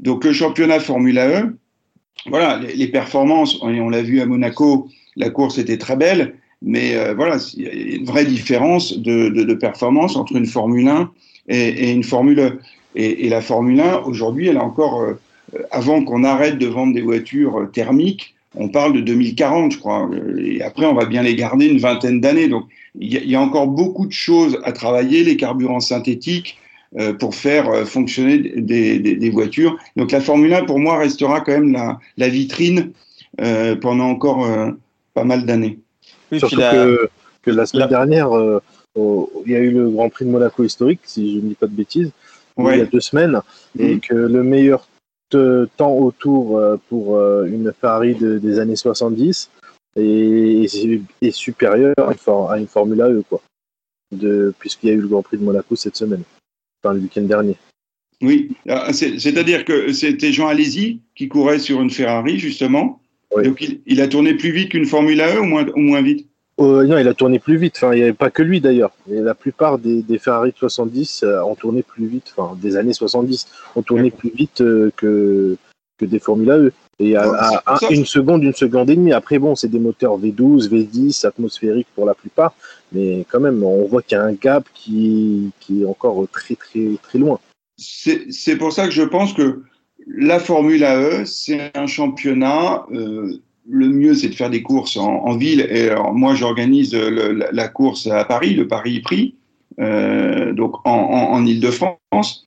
Donc le championnat Formula E, voilà, les, performances, on l'a vu à Monaco, la course était très belle, mais euh, voilà, il y a une vraie différence de, de, de performance entre une Formule 1 et, et une Formule E. Et, et la Formule 1, aujourd'hui, elle a encore, euh, avant qu'on arrête de vendre des voitures euh, thermiques, on parle de 2040, je crois. Et après, on va bien les garder une vingtaine d'années. Donc, il y, y, a encore beaucoup de choses à travailler, les carburants synthétiques, euh, pour faire euh, fonctionner des, des, des, voitures. Donc, la Formule 1, pour moi, restera quand même la, la vitrine euh, pendant encore euh, pas mal d'années. Oui, Surtout que, que, la semaine la... dernière, il y a eu le Grand Prix de Monaco historique, si je ne dis pas de bêtises ouais. il y a deux semaines, mmh. et que le meilleur temps autour euh, pour euh, une Ferrari de, des années 70 est, est supérieur à une Formula E, quoi. Puisqu'il y a eu le Grand Prix de Monaco cette semaine, enfin le week-end dernier. Oui, ah, c'est-à-dire que c'était Jean Alési qui courait sur une Ferrari, justement. Oui. Donc il, il, a tourné plus vite qu'une Formula E ou moins, ou moins vite? Euh, non, il a tourné plus vite. Enfin, il n'y avait pas que lui d'ailleurs. La plupart des, des Ferrari de 70 euh, ont tourné plus vite, enfin des années 70, ont tourné plus vite euh, que, que des Formula E. Et à, à, à une seconde, une seconde et demie. Après, bon, c'est des moteurs V12, V10, atmosphériques pour la plupart. Mais quand même, on voit qu'il y a un gap qui, qui est encore très, très, très loin. C'est pour ça que je pense que la Formula E, c'est un championnat euh, le mieux, c'est de faire des courses en, ville. Et alors, moi, j'organise la, la, course à Paris, le Paris Prix, euh, donc en, en, en Ile-de-France.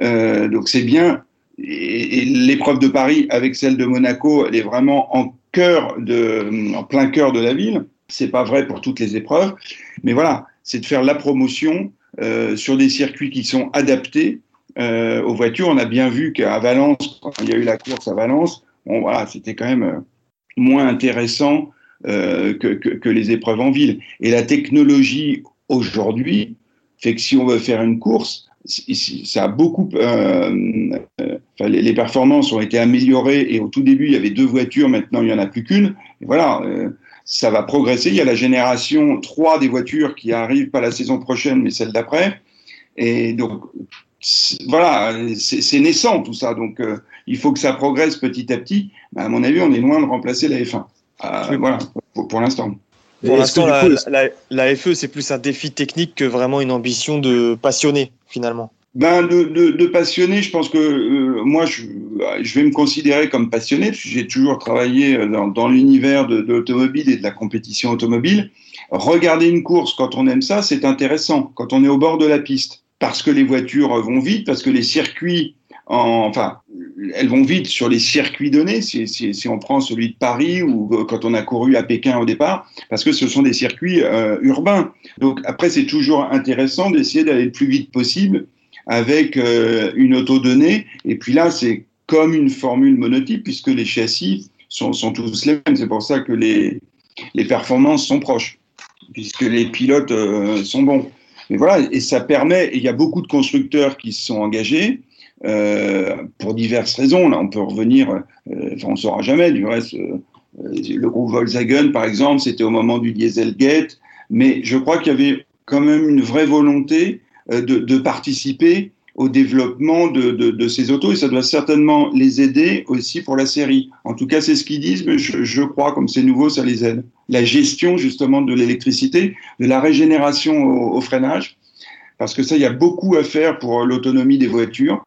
Euh, donc c'est bien. Et, l'épreuve de Paris avec celle de Monaco, elle est vraiment en cœur de, en plein cœur de la ville. C'est pas vrai pour toutes les épreuves, mais voilà, c'est de faire la promotion euh, sur des circuits qui sont adaptés euh, aux voitures. On a bien vu qu'à Valence, quand il y a eu la course à Valence, voilà, c'était quand même euh, moins intéressant que, que, les épreuves en ville. Et la technologie aujourd'hui fait que si on veut faire une course, ça a beaucoup. Euh, euh, les, performances ont été améliorées et au tout début il y avait deux voitures, maintenant il y en a plus qu'une. Voilà, euh, ça va progresser. Il y a la génération 3 des voitures qui arrive pas la saison prochaine mais celle d'après. Et donc voilà, c'est naissant tout ça. Donc il faut que ça progresse petit à petit. À mon avis, on est loin de remplacer la F1. voilà, pour, pour l'instant. Pour l'instant, la, la, la, FE, c'est plus un défi technique que vraiment une ambition de passionné, finalement. Ben, de, de, de passionné, je pense que euh, moi, je, je, vais me considérer comme passionné, j'ai toujours travaillé dans, dans l'univers de, de l'automobile et de la compétition automobile. Regarder une course quand on aime ça, c'est intéressant, quand on est au bord de la piste, parce que les voitures vont vite, parce que les circuits enfin, elles vont vite sur les circuits donnés, si, si, si, on prend celui de Paris ou quand on a couru à Pékin au départ, parce que ce sont des circuits euh, urbains. Donc après, c'est toujours intéressant d'essayer d'aller le plus vite possible avec euh, une auto donnée. Et puis là, c'est comme une formule monotype, puisque les châssis sont, sont tous les mêmes. C'est pour ça que les, les performances sont proches, puisque les pilotes euh, sont bons. Mais voilà, et ça permet, il y a beaucoup de constructeurs qui se sont engagés, euh, pour diverses raisons. Là, on peut revenir, euh, enfin, on ne saura jamais. Du reste, euh, le groupe Volkswagen, par exemple, c'était au moment du Dieselgate, mais je crois qu'il y avait quand même une vraie volonté de, de participer au développement de, de, de, ces autos et ça doit certainement les aider aussi pour la série. En tout cas, c'est ce qu'ils disent, mais je, je crois, comme c'est nouveau, ça les aide. La gestion justement de l'électricité, de la régénération au, freinage, parce que ça, il y a beaucoup à faire pour l'autonomie des voitures.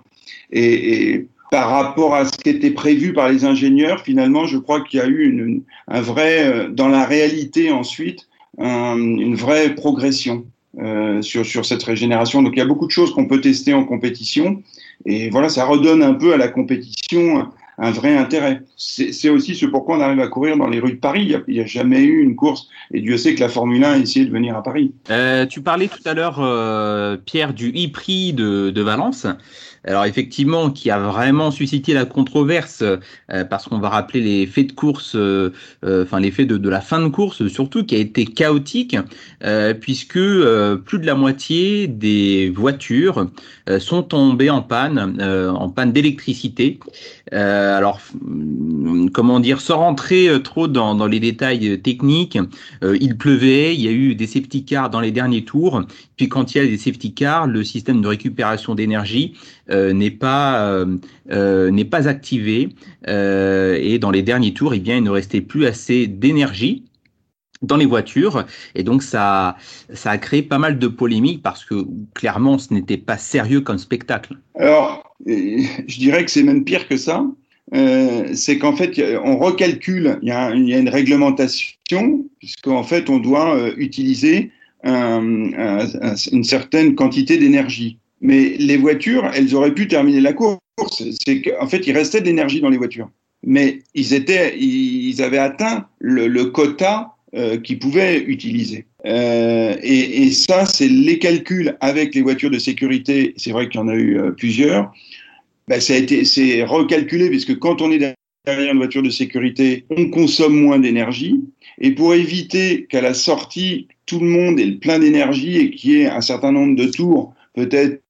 Et, et, par rapport à ce qui était prévu par les ingénieurs, finalement, je crois qu'il y a eu une, un vrai, euh, dans la réalité ensuite, un, une vraie progression euh, sur, sur cette régénération. Donc il y a beaucoup de choses qu'on peut tester en compétition. Et voilà, ça redonne un peu à la compétition un vrai intérêt. C'est aussi ce pourquoi on arrive à courir dans les rues de Paris. Il n'y a, jamais eu une course, et Dieu sait que la Formule 1 a essayé de venir à Paris. Euh, tu parlais tout à l'heure, euh, Pierre, du e-prix de, de Valence. Alors effectivement, qui a vraiment suscité la controverse, euh, parce qu'on va rappeler les faits de course, euh, euh, enfin les faits de, de, la fin de course surtout, qui a été chaotique, euh, puisque euh, plus de la moitié des voitures sont tombées en panne, en panne d'électricité. alors, comment dire, sans rentrer trop dans, dans les détails techniques, il pleuvait, il y a eu des safety cars dans les derniers tours, puis quand il y a des safety cars, le système de récupération d'énergie n'est pas euh, euh, n'est pas activé et dans les derniers tours, eh bien, il ne restait plus assez d'énergie dans les voitures et donc ça ça a créé pas mal de polémiques parce que clairement ce n'était pas sérieux comme spectacle. Alors je dirais que c'est même pire que ça. Euh, c'est qu'en fait, on recalcule, il y a, une réglementation, puisqu'en fait, on doit euh, utiliser un, un, un, une certaine quantité d'énergie. Mais les voitures, elles auraient pu terminer la course. C'est qu'en fait, il restait de l'énergie dans les voitures. Mais ils, étaient, ils avaient atteint le, quota euh, qu'ils pouvaient utiliser. Euh, et, ça, c'est les calculs avec les voitures de sécurité. C'est vrai qu'il y en a eu euh, plusieurs. Ben, ça a été, c'est recalculé puisque quand on est derrière une voiture de sécurité, on consomme moins d'énergie. Et pour éviter qu'à la sortie, tout le monde ait plein d'énergie et qu'il y ait un certain nombre de tours, peut-être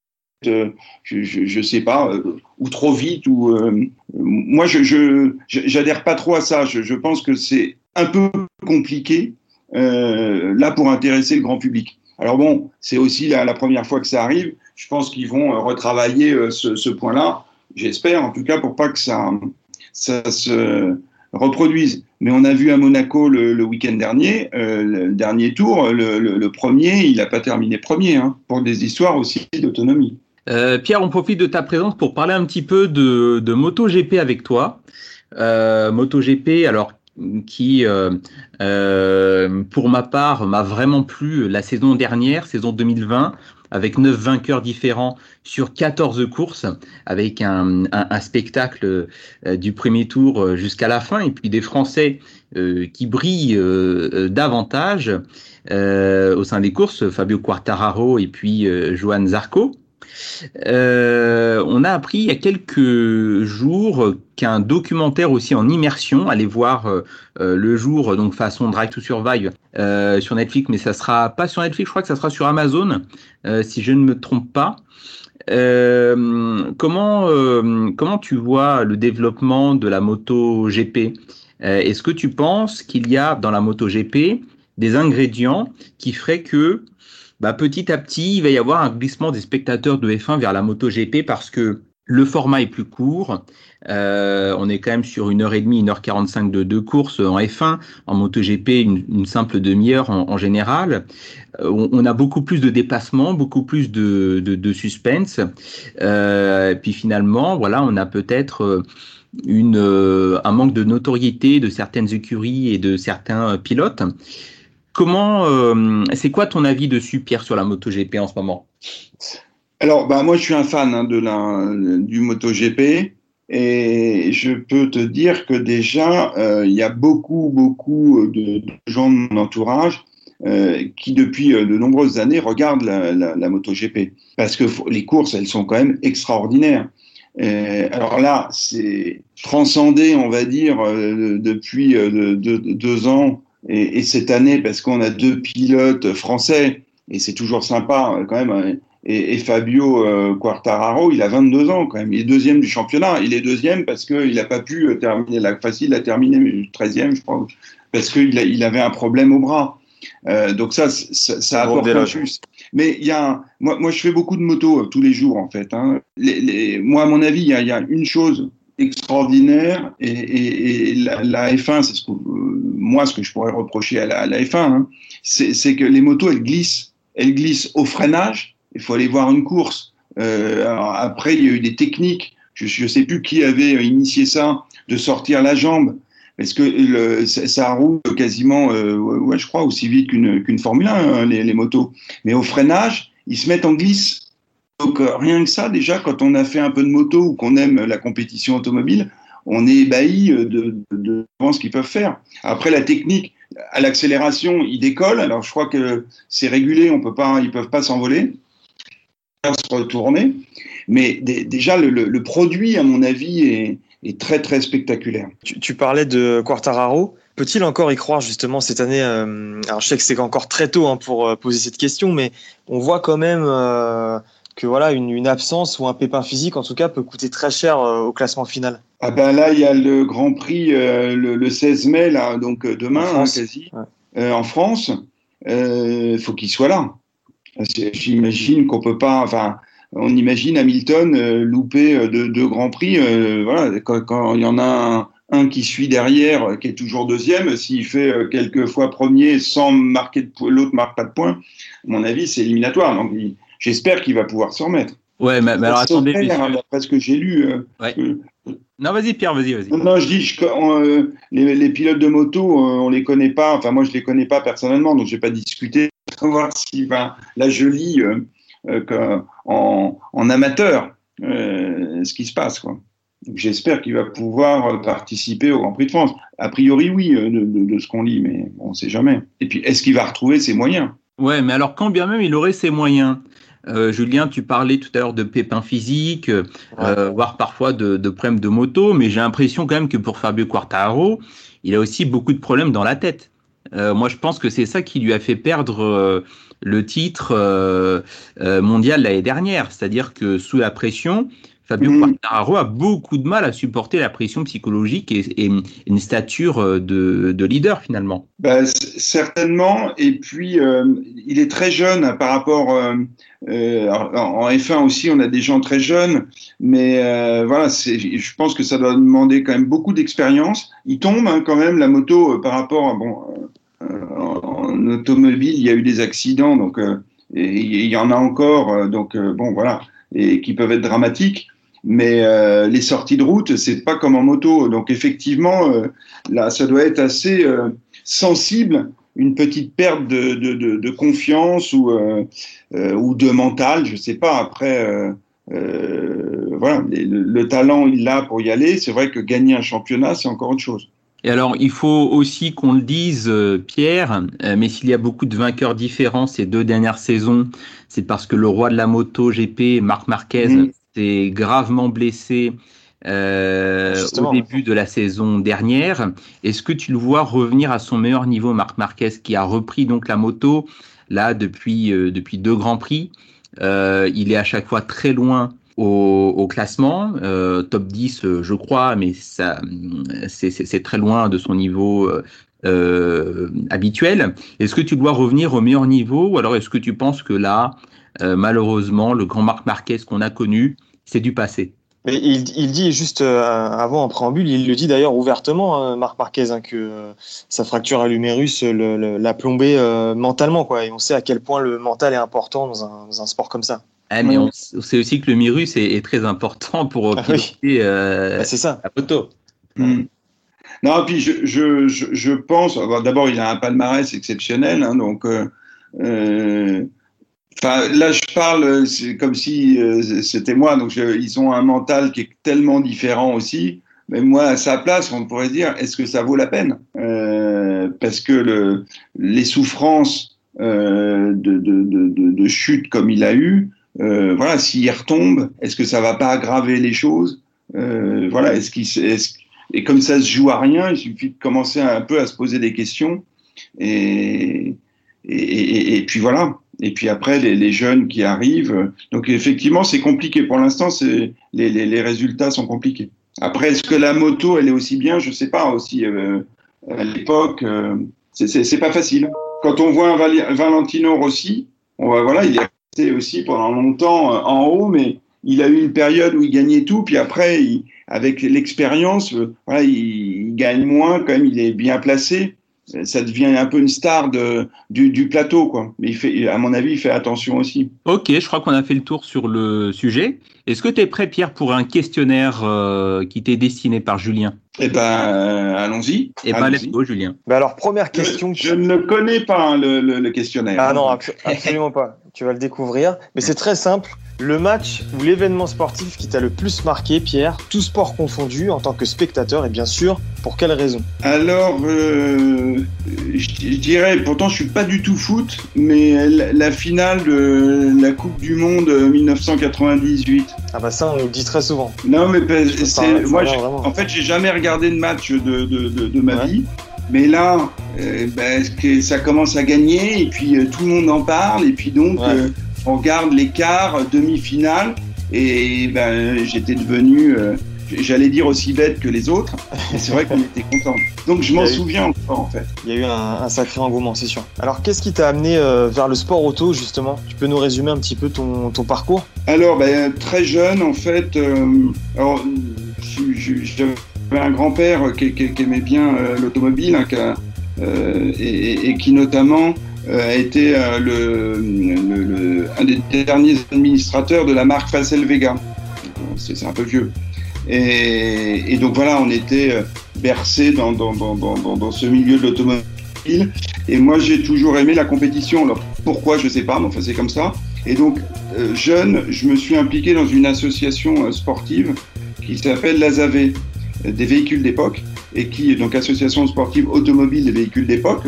je ne sais pas, euh, ou trop vite, ou euh, moi je j'adhère pas trop à ça. Je, pense que c'est un peu compliqué euh, là pour intéresser le grand public. Alors bon, c'est aussi la, première fois que ça arrive. Je pense qu'ils vont retravailler ce, point-là. J'espère, en tout cas, pour pas que ça, se reproduise. Mais on a vu à Monaco le, week-end dernier, euh, le dernier tour, le premier, il n'a pas terminé premier, hein, pour des histoires aussi d'autonomie. Euh, Pierre, on profite de ta présence pour parler un petit peu de, de MotoGP avec toi. Euh, MotoGP, alors qui, euh, euh, pour ma part, m'a vraiment plu la saison dernière, saison 2020, avec neuf vainqueurs différents sur 14 courses, avec un, spectacle du premier tour jusqu'à la fin, et puis des Français qui brillent davantage au sein des courses, Fabio Quartararo et puis Johan Zarco. Euh, on a appris il y a quelques jours qu'un documentaire aussi en immersion allait voir euh, euh, le jour donc façon Drive to Survive sur Netflix, mais ça sera pas sur Netflix, je crois que ça sera sur Amazon si je ne me trompe pas. comment comment tu vois le développement de la moto GP Est-ce que tu penses qu'il y a dans la moto GP des ingrédients qui feraient que bah, petit à petit, il va y avoir un glissement des spectateurs de F1 vers la MotoGP parce que le format est plus court. Euh, on est quand même sur une heure et demie, une heure quarante-cinq de, deux courses en F1. En MotoGP, une, une simple demi-heure en, général. Euh, on, a beaucoup plus de déplacements, beaucoup plus de, de, suspense. Euh, puis finalement, voilà, on a peut-être un manque de notoriété de certaines écuries et de certains pilotes. Comment, euh, c'est quoi ton avis dessus, Pierre, sur la MotoGP en ce moment? Alors, bah, moi, je suis un fan hein, de la, du MotoGP et je peux te dire que déjà, euh, il y a beaucoup, beaucoup de, gens de mon entourage euh, qui, depuis de nombreuses années, regardent la, la, MotoGP parce que les courses, elles sont quand même extraordinaires. alors là, c'est transcendé, on va dire, depuis deux ans et, et cette année, parce qu'on a deux pilotes français, et c'est toujours sympa quand même, hein, et, et Fabio euh, Quartararo, il a 22 ans quand même, il est deuxième du championnat. Il est deuxième parce qu'il n'a pas pu euh, terminer la facile, il a terminé 13e, je crois, parce qu'il il avait un problème au bras. Euh, donc ça, ça, ça apporte un plus. Mais il y a, moi, moi, je fais beaucoup de motos euh, tous les jours en fait. Hein. Les, les, moi, à mon avis, il y a, il y a une chose extraordinaire et, et, et la, la, F1, c'est ce que moi ce que je pourrais reprocher à la, à la F1, hein, c'est que les motos elles glissent, elles glissent au freinage. Il faut aller voir une course. Euh, après, il y a eu des techniques. Je ne sais plus qui avait initié ça, de sortir la jambe, parce que le, ça, roule quasiment, euh, ouais, je crois, aussi vite qu'une qu'une Formule 1, hein, les, les motos. Mais au freinage, ils se mettent en glisse. Donc euh, rien que ça, déjà, quand on a fait un peu de moto ou qu'on aime la compétition automobile, on est ébahi de, de, de ce qu'ils peuvent faire. Après, la technique, à l'accélération, ils décollent. Alors, je crois que c'est régulé, on peut pas, ils peuvent pas s'envoler, se retourner. Mais déjà, le, produit, à mon avis, est, très, très spectaculaire. Tu, parlais de Quartararo. Peut-il encore y croire justement cette année euh, Alors je sais que c'est encore très tôt hein, pour euh, poser cette question, mais on voit quand même euh, que voilà une, une, absence ou un pépin physique en tout cas peut coûter très cher euh, au classement final. Ah ben là il y a le Grand Prix euh, le, le, 16 mai là donc euh, demain hein, quasi ouais. Euh, en France. Il faut qu'il soit là. J'imagine qu'on peut pas enfin on imagine Hamilton louper deux, deux grands prix voilà quand, quand, il y en a un, un qui suit derrière, qui est toujours deuxième, s'il fait quelques fois premier sans marquer de l'autre marque pas de points, à mon avis, c'est éliminatoire. Donc, il, j'espère qu'il va pouvoir s'en remettre. Ouais, mais, mais alors attendez. D'après ce que j'ai lu. Euh, ouais. euh, non, vas-y, Pierre, vas-y, vas-y. Non, je dis, je, euh, les, les, pilotes de moto, on les connaît pas. Enfin, moi, je les connais pas personnellement, donc je vais pas discuter. voir si, ben, là, je lis en, en, amateur ce qui se passe, quoi. J'espère qu'il va pouvoir participer au Grand Prix de France. A priori, oui, de, de, de ce qu'on lit, mais on ne sait jamais. Et puis, est-ce qu'il va retrouver ses moyens? Ouais, mais alors quand bien même il aurait ses moyens, euh, Julien, tu parlais tout à l'heure de pépins physiques, euh, ouais. voire parfois de, de problèmes de moto, mais j'ai l'impression quand même que pour Fabio Quartararo, il a aussi beaucoup de problèmes dans la tête. Euh, moi, je pense que c'est ça qui lui a fait perdre euh, le titre euh, mondial l'année dernière. C'est-à-dire que sous la pression, Fabio mmh. Quartararo a beaucoup de mal à supporter la pression psychologique et, et une stature de, de, leader finalement. Ben, certainement. Et puis, euh, il est très jeune par rapport. Euh, euh, en F1 aussi, on a des gens très jeunes, mais euh, voilà, je pense que ça doit demander quand même beaucoup d'expérience. Il tombe hein, quand même la moto par rapport à bon. En, en, automobile, il y a eu des accidents, donc et il y en a encore, donc bon voilà, et qui peuvent être dramatiques mais euh, les sorties de route, c'est pas comme en moto. Donc effectivement, euh, là, ça doit être assez euh, sensible, une petite perte de, de, de, de confiance ou, ou de mental, je sais pas. Après, voilà, le, le, talent, il l'a pour y aller. C'est vrai que gagner un championnat, c'est encore autre chose. Et alors, il faut aussi qu'on le dise, Pierre, mais s'il y a beaucoup de vainqueurs différents ces deux dernières saisons, c'est parce que le roi de la moto GP, Marc Marquez, Mhm. S'est gravement blessé euh, au début de la saison dernière. Est-ce que tu le vois revenir à son meilleur niveau, Marc Marquez, qui a repris donc la moto là depuis, euh, depuis deux grands prix? Euh, Il est à chaque fois très loin au, au classement, top 10 euh, je crois, mais ça c'est- très loin de son niveau habituel. Est-ce que tu dois revenir au meilleur niveau ou alors est-ce que tu penses que là, euh, malheureusement, le grand Marc Marquez qu'on a connu, c'est du passé Mais il, il dit juste euh, avant en préambule, il le dit d'ailleurs ouvertement, hein, Marc Marquez, hein, que euh, sa fracture à l'humérus l'a plombé euh, mentalement, quoi. Et on sait à quel point le mental est important dans un, dans un sport comme ça. Ah, mais on, sait aussi que le virus est, est très important pour Ah oui. euh, Bah, c'est ça. la moto. Mm. Non, puis je, je, je, je pense, d'abord, il a un palmarès exceptionnel, hein, donc. Enfin, là, je parle, comme si euh, c'était moi. Donc, je- ils ont un mental qui est tellement différent aussi. Mais moi, à sa place, on pourrait dire, est-ce que ça vaut la peine? Euh, Parce que le, les souffrances euh, de, de, de, de, chute comme il a eu, euh, voilà, s'il retombe, est-ce que ça va pas aggraver les choses? Euh, Voilà, est-ce qu'il, est-ce- et comme ça se joue à rien, il suffit de commencer un peu à se poser des questions. Et, et, et puis voilà. Et puis après, les, jeunes qui arrivent. Donc effectivement, c'est compliqué. Pour l'instant, les, résultats sont compliqués. Après, est-ce que la moto, elle est aussi bien? Je sais pas. Aussi, euh, à l'époque, euh, c'est, pas facile. Quand on voit un Valentino Rossi, on va, voilà, il est resté aussi pendant longtemps euh, en haut, mais il a eu une période où il gagnait tout, puis après, avec l'expérience, euh, voilà, il, il gagne moins, quand même, il est bien placé. Ça devient un peu une star de, du, du plateau, quoi. Mais il fait, à mon avis, il fait attention aussi. Ok, je crois qu'on a fait le tour sur le sujet. Est-ce que tu es prêt, Pierre, pour un questionnaire euh, qui t'est destiné par Julien? Eh ben, euh, allons-y. Eh ben, Allons-y. let's go, Julien. Bah alors, première question. Je, je ne connais pas, hein, le, le, le questionnaire. Ah non, abso- absolument pas. Tu vas le découvrir. Mais c'est très simple. Le match ou l'événement sportif qui t'a le plus marqué, Pierre, tout sport confondu, en tant que spectateur, et bien sûr, pour quelle raison? Alors, euh, je, je dirais, pourtant je suis pas du tout foot, mais la, la finale de la Coupe du Monde 1998. Ah bah ça, on le dit très souvent. Non, mais c'est, moi, en fait, j'ai jamais regardé de match de, de, de, de ma Ouais. vie. Mais là, euh, que ça commence à gagner et puis euh, tout le monde en parle et puis donc Ouais. euh, on quarts, euh, demi-finale et ben j'étais devenu, euh, j'allais dire aussi bête que les autres. Et c'est vrai qu'on était content. Donc je m'en eu- souviens encore en fait. Il y a eu un, un sacré engouement, c'est sûr. Alors, qu'est-ce qui t'a amené euh, vers le sport auto, justement? Tu peux nous résumer un petit peu ton, ton parcours? Alors, ben, très jeune, en fait, euh, alors, j'avais un grand-père qui, qui- qui aimait bien l'automobile hein, et, et qui notamment a été euh, un des derniers administrateurs de la marque Facel Vega. C'est un peu vieux. Et, donc voilà, on était euh, bercé dans, ce milieu de l'automobile. Et moi, j'ai toujours aimé la compétition. Alors, pourquoi, je sais pas, mais enfin, c'est comme ça. Et donc, euh, jeune, je me suis impliqué dans une association euh, sportive qui s'appelle l'ASAV, euh, des véhicules d'époque, et qui est donc association sportive automobile des véhicules d'époque,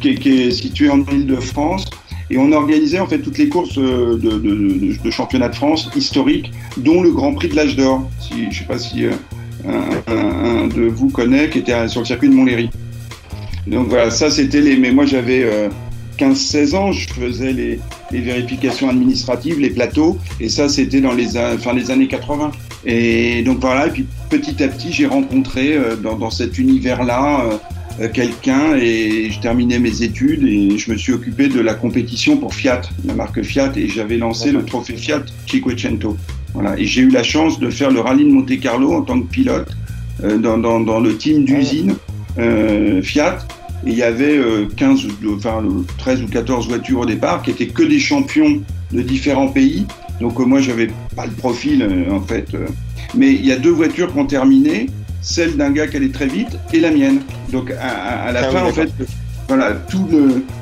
qui, est- qui est située en Ile-de-France. Et on organisait en fait toutes les courses euh, de, de, de, championnat de France historiques, dont le Grand Prix de l'âge d'or. Si, je sais pas si euh, un, de vous connaît, qui était sur le circuit de Montlhéry. Donc voilà, ça c'était les. Mais moi j'avais euh, 15-16 ans, je faisais les, vérifications administratives, les plateaux, et ça c'était dans les, a- fin, les années 80. Et donc voilà, et puis petit à petit j'ai rencontré euh, dans, dans cet univers-là euh, euh, quelqu'un et je terminais mes études et je me suis occupé de la compétition pour Fiat, la marque Fiat, et j'avais lancé le trophée Fiat Cinquecento. Voilà, et j'ai eu la chance de faire le rallye de Monte Carlo en tant que pilote euh, dans, le team d'usine euh, Fiat. Et il y avait euh, 15, ou- enfin, euh, 13 ou 14 voitures au départ qui étaient que des champions de différents pays. Donc euh, moi, j'avais pas le profil euh, en fait. euh. Mais il y a deux voitures qui ont terminé, celle d'un gars qui allait très vite et la mienne. Donc à, la Ah oui, fin, en fait, voilà, toutes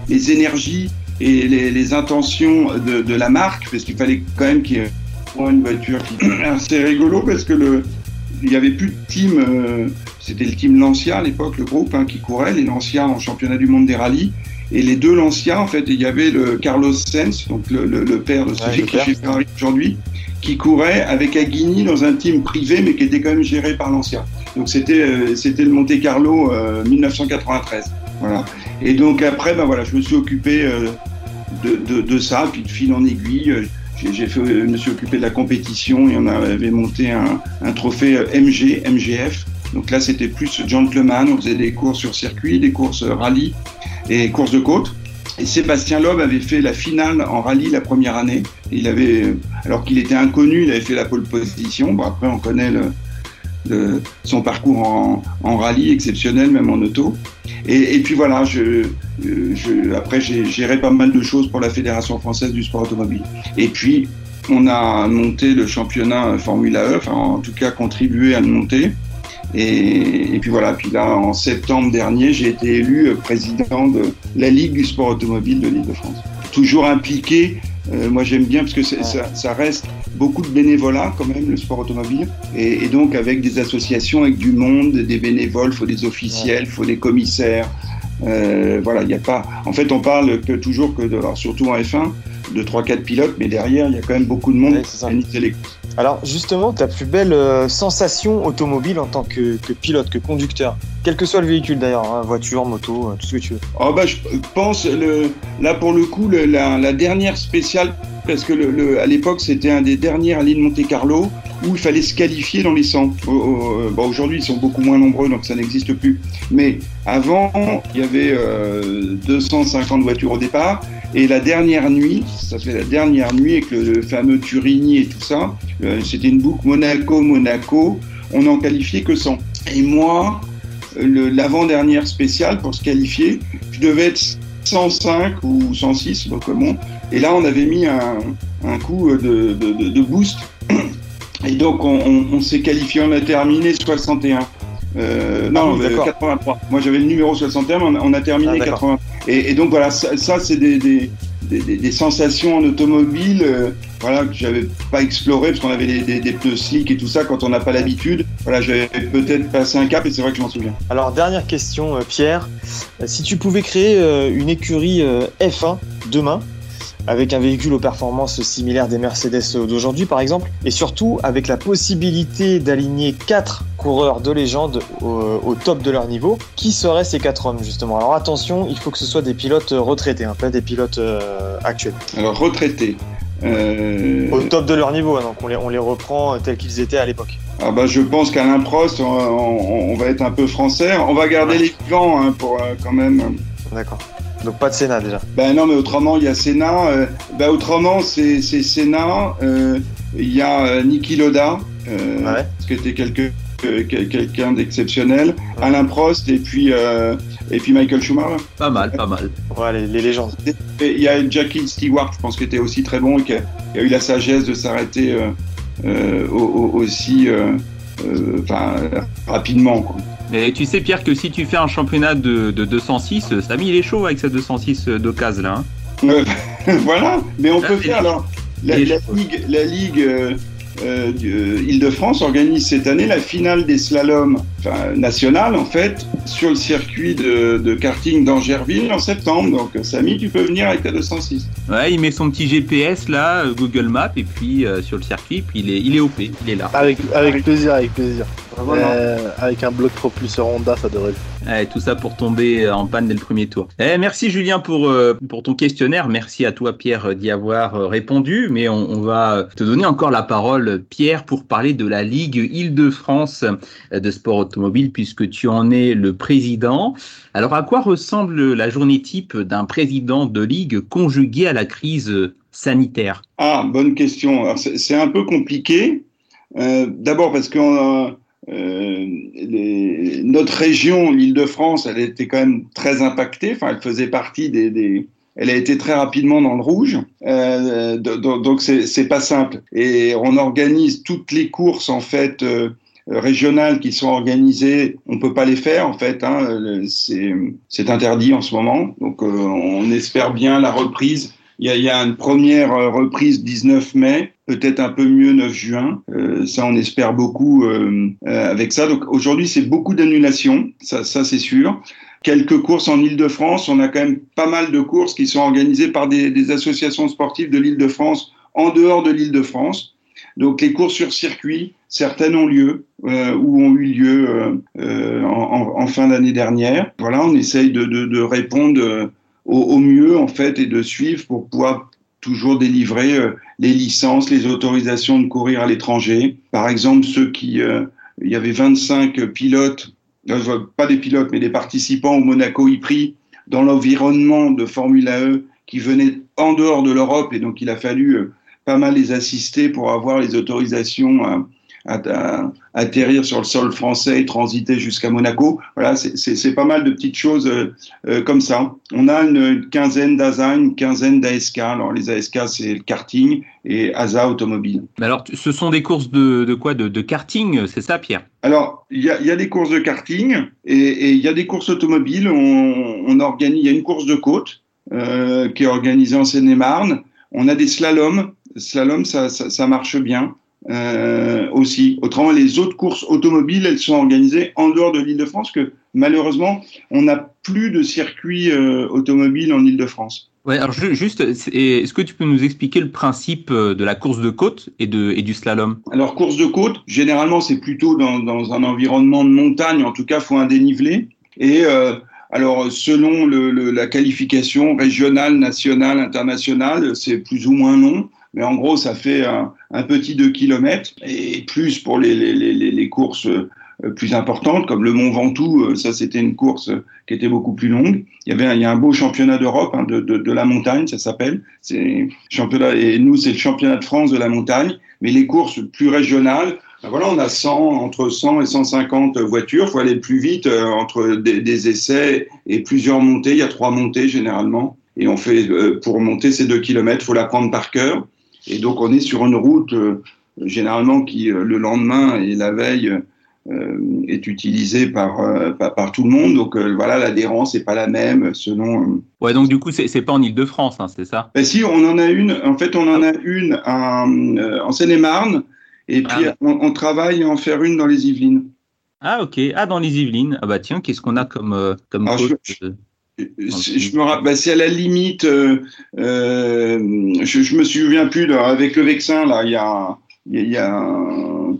les énergies et les, les intentions de, de la marque, parce qu'il fallait quand même qu'il y ait une voiture qui. Alors, C'est rigolo parce que le, il y avait plus de team. euh, C'était le team Lancia à l'époque, le groupe hein, qui courait, les Lancia en championnat du monde des rallyes. Et les deux Lancia, en fait, il y avait le Carlos Sainz, donc le, le- le père de celui le qui est père. chez Ferrari aujourd'hui, qui courait avec Aguini dans un team privé, mais qui était quand même géré par Lancia. Donc c'était euh, c'était le Monte Carlo euh, 1993. Voilà. Et donc après, ben voilà, je me suis occupé euh, de, de, ça, puis de fil en aiguille. euh, j'ai- fait, je me suis occupé de la compétition et on avait monté un, un trophée euh, MG, MGF. Donc là, c'était plus gentleman. On faisait des courses sur circuit, des courses euh, rallye et courses de côte. Et Sébastien Loeb avait fait la finale en rallye la première année. Il avait, euh, alors qu'il était inconnu, il avait fait la pole position. Bon, après, on connaît le, le- son parcours en, rallye exceptionnel, même en auto. Et, puis voilà, euh, après j'ai géré pas mal de choses pour la Fédération française du sport automobile. Et puis on a monté le championnat Formula E, enfin en tout cas contribué à le monter. Et, et puis voilà, puis là en septembre dernier, j'ai été élu président de la Ligue du sport automobile de l'Île-de-France. Toujours impliqué, euh, moi j'aime bien parce que ça, ça reste beaucoup de bénévolat quand même le sport automobile et, et donc avec des associations, avec du monde, des bénévoles, faut des officiels, faut des commissaires. Euh, voilà, il n'y a pas. En fait, on parle que toujours que de, alors surtout en F1 de 3-4 pilotes, mais derrière il y a quand même beaucoup de monde Ouais, ça. organiser les courses. Alors justement, ta plus belle euh, sensation automobile en tant que, que pilote, que conducteur, quel que soit le véhicule d'ailleurs, hein, voiture, moto, euh, tout ce que tu veux. Oh bah, je pense, le, là pour le coup, la, dernière spéciale, parce que à l'époque c'était un des derniers rallyes de Monte Carlo où il fallait se qualifier dans les 100. Au- au- bon, Aujourd'hui ils sont beaucoup moins nombreux donc ça n'existe plus. Mais avant il y avait euh, 250 voitures au départ et la dernière nuit, ça fait la dernière nuit avec le, fameux Turini et tout ça, euh, c'était une boucle Monaco-Monaco, on n'en qualifiait que 100. Et moi, l'avant-dernière spéciale pour se qualifier, je devais être 105 ou 106, donc bon. Et là, on avait mis un, un coup de, de, boost. Et donc, on, on- on s'est qualifié, on a terminé 61. Euh, non, Ah oui, euh, d'accord. 83. Moi, j'avais le numéro 61, mais on a, terminé Ah, d'accord. 80. Et, et donc, voilà, ça, ça, c'est des, des, des, sensations en automobile euh, voilà, que j'avais pas exploré parce qu'on avait des, des, pneus slick et tout ça quand on n'a pas l'habitude. Voilà, j'avais peut-être passé un cap et c'est vrai que je m'en souviens. Alors dernière question, euh, Pierre, Euh, si tu pouvais créer une écurie euh, F1 demain, avec un véhicule aux performances similaires des Mercedes d'aujourd'hui par exemple, et surtout avec la possibilité d'aligner quatre coureurs de légende au, au top de leur niveau, qui seraient ces quatre hommes justement? Alors attention, il faut que ce soit des pilotes retraités, hein, pas des pilotes euh, actuels. Alors, retraité. Euh, Au top de leur niveau, hein, donc on les, on les reprend tels qu'ils étaient à l'époque. ah bah, je pense qu'Alain Prost, on, on- on va être un peu français. On va garder les vivants hein, pour euh, quand même. D'accord. Donc pas de Sénat déjà. Ben non, mais autrement, il y a Senna. Euh, ben autrement, c'est c'est Senna. euh, Il y a euh, Niki Loda, euh, Ouais. qui était quelqu'un d'exceptionnel. Alain Prost et puis, euh, et puis Michael Schumacher. Pas mal, pas mal. Ouais, les, les légendes. Il y a Jackie Stewart, je pense, qui était aussi très bon et qui a, qui a eu la sagesse de s'arrêter euh, euh, au- au- aussi euh, euh, enfin, rapidement. Quoi. Mais tu sais, Pierre, que si tu fais un championnat de, de 206, euh, Samy, il est chaud avec sa 206 d'occasion là. hein. Euh, voilà, mais on Ça, peut faire alors. La. Ligue, la Ligue euh, euh, euh, Île-de-France organise cette année la finale des slaloms enfin, nationales, en fait, sur le circuit de, de karting d'Angerville en septembre. Donc, Samy, tu peux venir avec ta 206. Ouais, il met son petit GPS là, euh, Google Maps, et puis euh, sur le circuit, puis il est, il est OP, il est là. Avec, avec plaisir, avec plaisir. Euh, avec un bloc propulseur Honda, ça devrait le Ouais, tout ça pour tomber euh, en panne dès le premier tour. Eh, merci Julien pour, euh, pour ton questionnaire. Merci à toi Pierre d'y avoir euh, répondu. Mais on, va te donner encore la parole Pierre pour parler de la Ligue Île-de-France de sport automobile puisque tu en es le président. Alors à quoi ressemble la journée type d'un président de ligue conjugué à la crise sanitaire? Ah, bonne question. C'est un peu compliqué. D'abord parce euh, euh, les- notre région, l'Île-de-France, elle était quand même très impactée. Enfin, elle faisait partie des, des- elle a été très rapidement dans le rouge. Euh, do- do- donc c'est pas simple. Et on organise toutes les courses en fait. euh, régionales qui sont organisées, on peut pas les faire en fait. Hein, c'est interdit en ce moment. Donc euh, on espère bien la reprise il y, a, il y a une première euh, reprise 19 mai peut-être un peu mieux 9 juin. Euh, ça, on espère beaucoup euh, euh, avec ça. Donc aujourd'hui, c'est beaucoup d'annulations, ça, ça c'est sûr. Quelques courses en Ile-de-France. On a quand même pas mal de courses qui sont organisées par des, des associations sportives de l'Île-de-France en dehors de l'Île-de-France. Donc les courses sur circuit, certaines ont lieu euh, ou ont eu lieu euh, euh, en, en, fin d'année dernière. Voilà, on essaye de, de, de répondre au, au, mieux en fait et de suivre pour pouvoir toujours délivrer les licences, les autorisations de courir à l'étranger. Par exemple, ceux qui, il y avait 25 pilotes, pas des pilotes mais des participants au Monaco e dans l'environnement de Formula E qui venaient en dehors de l'Europe et donc il a fallu pas mal les assister pour avoir les autorisations atterrir sur le sol français et transiter jusqu'à Monaco. Voilà, c'est pas mal de petites choses euh, euh, comme ça. On a une, quinzaine d'ASA, une quinzaine d'ASK. Alors les ASK, c'est le karting et ASA automobile. Mais alors, ce sont des courses de, de quoi? De, de, karting, c'est ça, Pierre? Alors, il y a, y a, des courses de karting et il y a des courses automobiles. On, on organise, il y a une course de côte euh, qui est organisée en Seine-et-Marne. On a des slaloms slalom, ça, ça, ça marche bien euh, aussi. Autrement, les autres courses automobiles, elles sont organisées en dehors de l'Île-de-France, que malheureusement, on n'a plus de circuit euh, automobile en Île-de-France. Ouais, alors juste, est-ce que tu peux nous expliquer le principe euh, de la course de côte et, de, et du slalom? Alors, course de côte, généralement, c'est plutôt dans, dans, un environnement de montagne, en tout cas, faut un dénivelé. Et euh, alors, selon le, le, la qualification régionale, nationale, internationale, c'est plus ou moins long mais en gros, ça fait un, petit 2 km et plus pour les, courses plus importantes, comme le Mont Ventoux, ça c'était une course qui était beaucoup plus longue. Il y avait un, a un beau championnat d'Europe hein, de, de, la montagne, ça s'appelle. C'est championnat et nous c'est le championnat de France de la montagne, mais les courses plus régionales. Ben voilà, on a 100 entre 100 et 150 voitures. Il faut aller plus vite euh, entre des, essais et plusieurs montées. Il y a trois montées généralement, et on fait euh, pour monter ces deux kilomètres, faut la prendre par cœur. Et donc on est sur une route euh, généralement qui euh, le lendemain et la veille euh, est utilisée par, par, par tout le monde. Donc voilà, l'adhérence n'est pas la même selon. Ouais, donc du coup c'est pas en Ile-de-France, hein, c'est ça? Ben, Si, on en a une. En fait, on en a une en, en Seine-et-Marne. Et puis ah, on, on, travaille à en faire une dans les Yvelines. Ah ok, ah dans les Yvelines. Ah bah tiens, qu'est-ce qu'on a comme comme Alors, je, je me rappelle, bah, c'est à la limite. Euh, euh, je, je me souviens plus là, avec le Vexin là. Il y a, il y a, euh,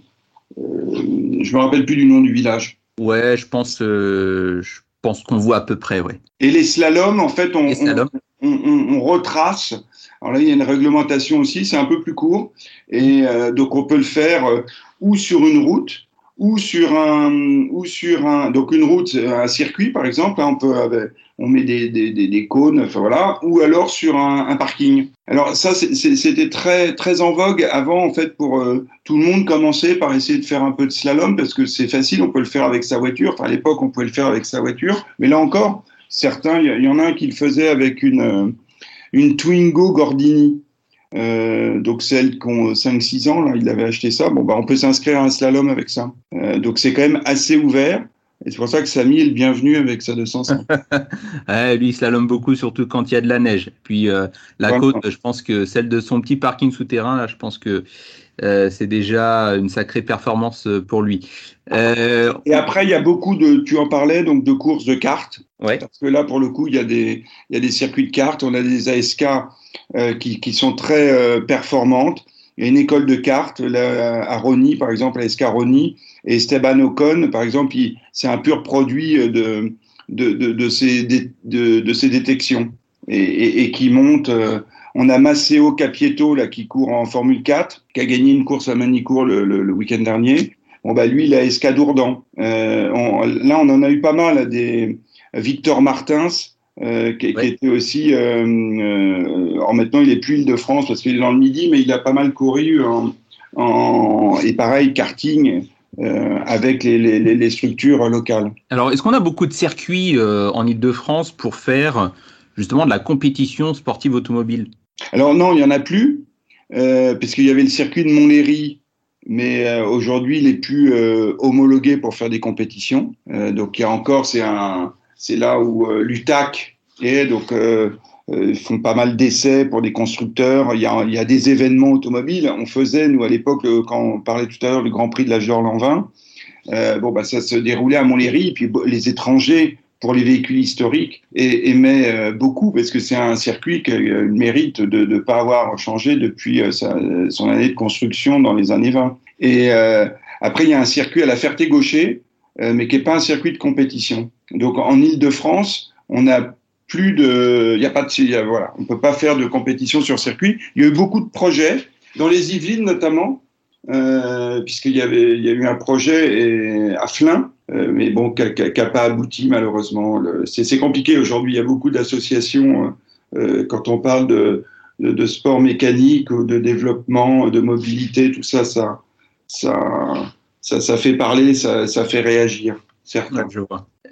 je me rappelle plus du nom du village. Ouais, je pense, euh, je pense qu'on voit à peu près, ouais. Et les slaloms, en fait, on, on, on, on, retrace. Alors là, il y a une réglementation aussi. C'est un peu plus court, et euh, donc on peut le faire ou sur une route ou sur un ou sur un donc une route un circuit par exemple hein, on peut on met des, des, cônes enfin voilà ou alors sur un, parking alors ça c'était très très en vogue avant en fait pour euh, tout le monde commencer par essayer de faire un peu de slalom parce que c'est facile on peut le faire avec sa voiture enfin à l'époque on pouvait le faire avec sa voiture mais là encore certains il y, en a un qui le faisait avec une euh, une Twingo Gordini euh, donc celle qui ont 5-6 ans, là, il avait acheté ça. Bon, bah, on peut s'inscrire à un slalom avec ça. Donc c'est quand même assez ouvert. Et c'est pour ça que Samy est le bienvenu avec sa 205. ouais, lui, il slalom beaucoup, surtout quand il y a de la neige. Puis euh, la ouais, côte, je pense que celle de son petit parking souterrain, là, je pense que euh, c'est déjà une sacrée performance pour lui. Euh, et après, il y a beaucoup de, tu en parlais, donc de courses de cartes. Ouais. Parce que là, pour le coup, il y a des, il y a des circuits de cartes. On a des ASK euh, qui, qui, sont très euh, performantes. Il y a une école de cartes là, à Rony, par exemple, à ASK Rony. Et Esteban Ocon, par exemple, c'est un pur produit de, de, de, de, ces, de, de ces détections et, et, et qui monte. Euh, on a Maceo Capieto là, qui court en Formule 4, qui a gagné une course à Manicourt le, le, le week-end dernier. Bon, bah, lui, il a Escadourdan. Euh, on, là, on en a eu pas mal. Des Victor Martins, euh, qui, ouais. qui, était aussi. Alors maintenant, il est plus Île-de-France parce qu'il est dans le Midi, mais il a pas mal couru en, en et pareil, karting. Euh, avec les, les, les, structures locales. Alors, est-ce qu'on a beaucoup de circuits euh, en Ile-de-France pour faire justement de la compétition sportive automobile? Alors non, il n'y en a plus, euh, puisqu'il y avait le circuit de Montlhéry, mais euh, aujourd'hui, il n'est plus homologué pour faire des compétitions. donc il y a encore, c'est un, c'est là où l'UTAC est, donc font pas mal d'essais pour des constructeurs. Il y, a, il y, a, des événements automobiles. On faisait, nous, à l'époque, quand on parlait tout à l'heure du Grand Prix de l'âge d'or l'an 20, bon, bah, ça se déroulait à Montlhéry. Et puis les étrangers pour les véhicules historiques et aimait euh, beaucoup parce que c'est un circuit qui euh, mérite de ne pas avoir changé depuis euh, sa, son année de construction dans les années 20. Et après, il y a un circuit à la Ferté-Gaucher, mais qui n'est pas un circuit de compétition. Donc en Ile-de-France, on a plus de, il y a pas de, voilà, on peut pas faire de compétition sur circuit. Il y a eu beaucoup de projets dans les Yvelines notamment, euh, puisqu'il y avait, il y a eu un projet à Flins euh, mais bon, qui n'a pas abouti malheureusement. C'est compliqué aujourd'hui. Il y a beaucoup d'associations euh, quand on parle de, de, de, sport mécanique ou de développement, de mobilité, tout ça, ça, ça, ça, ça fait parler, ça, ça fait réagir. Certains.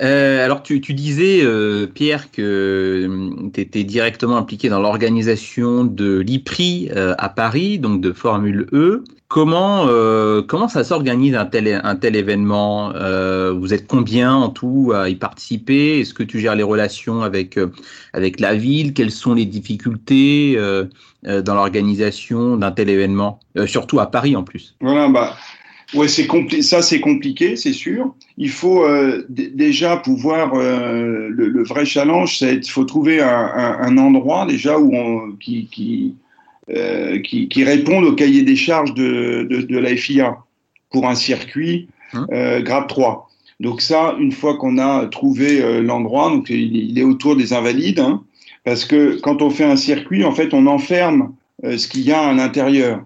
Euh, alors, tu, tu disais, euh, Pierre, que tu étais directement impliqué dans l'organisation de l'IPRI euh, à Paris, donc de Formule E. Comment, euh, comment ça s'organise un tel, un tel événement? Euh, Vous êtes combien en tout à y participer? Est-ce que tu gères les relations avec, euh, avec la ville? Quelles sont les difficultés dans l'organisation d'un tel événement? Surtout à Paris en plus. Voilà, bah, Ouais, c'est ça c'est compliqué, c'est sûr. Il faut euh, déjà pouvoir le, le, vrai challenge, c'est il faut trouver un, un, un, endroit déjà où on, qui, qui euh, qui, qui, répondent au cahier des charges de, de, de la FIA pour un circuit euh, grade 3. Donc ça, une fois qu'on a trouvé euh, l'endroit, donc il, il, est autour des invalides, hein, parce que quand on fait un circuit, en fait, on enferme euh, ce qu'il y a à l'intérieur.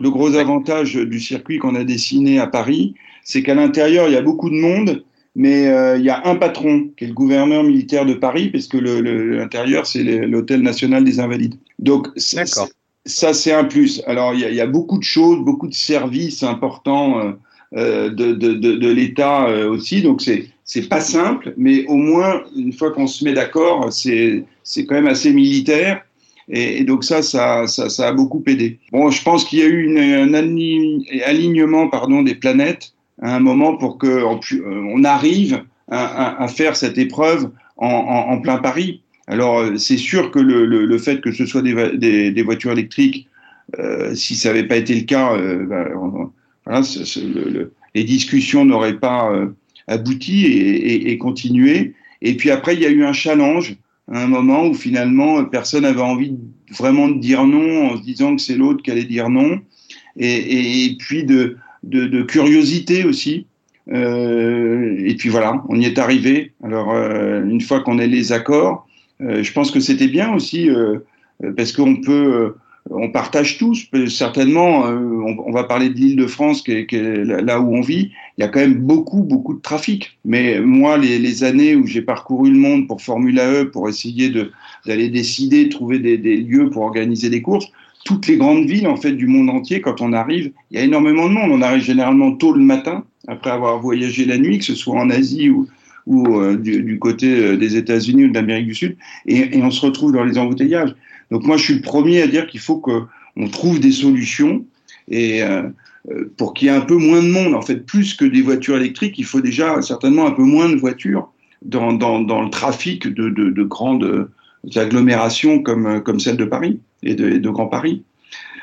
Le gros avantage du circuit qu'on a dessiné à Paris, c'est qu'à l'intérieur, il y a beaucoup de monde, mais euh, il y a un patron qui est le gouverneur militaire de Paris, parce que l'intérieur, c'est l'hôtel national des Invalides. Donc, ça, c'est un plus. Alors, il y, a, y, a beaucoup de choses, beaucoup de services importants euh, euh de, de, de, de l'État euh, aussi. Donc, c'est c'est pas simple, mais au moins, une fois qu'on se met d'accord, c'est quand même assez militaire. Et, donc ça ça, ça, a beaucoup aidé. Bon, je pense qu'il y a eu un alignement pardon, des planètes à un moment pour qu'on euh, on arrive à, faire cette épreuve en, plein Paris. Alors, euh, c'est sûr que le, fait que ce soit des, voitures électriques, euh, si ça n'avait pas été le cas, le, les discussions n'auraient pas abouti et, continué. Et puis après, il y a eu un challenge, un moment où finalement personne n'avait envie vraiment de dire non, en se disant que c'est l'autre qui allait dire non, et, puis de, de, curiosité aussi. Euh, et puis voilà, on y est arrivé. Alors, euh, une fois qu'on a les accords, euh, je pense que c'était bien aussi euh, parce qu'on peut euh, on partage tous, certainement, on, on, va parler de l'île de France, qui est, là où on vit, il y a quand même beaucoup, beaucoup de trafic. Mais moi, les, années où j'ai parcouru le monde pour Formula E, pour essayer d'aller décider, trouver des, lieux pour organiser des courses, toutes les grandes villes, en fait, du monde entier, quand on arrive, il y a énormément de monde. On arrive généralement tôt le matin, après avoir voyagé la nuit, que ce soit en Asie ou, euh, du, côté euh, des États-Unis ou de l'Amérique du Sud, et, on se retrouve dans les embouteillages. Donc moi, je suis le premier à dire qu'il faut qu'on trouve des solutions et euh, euh, pour qu'il y ait un peu moins de monde. En fait, plus que des voitures électriques, il faut déjà certainement un peu moins de voitures dans, le trafic de, de, de, grandes agglomérations comme, comme celle de Paris et de, Grand Paris.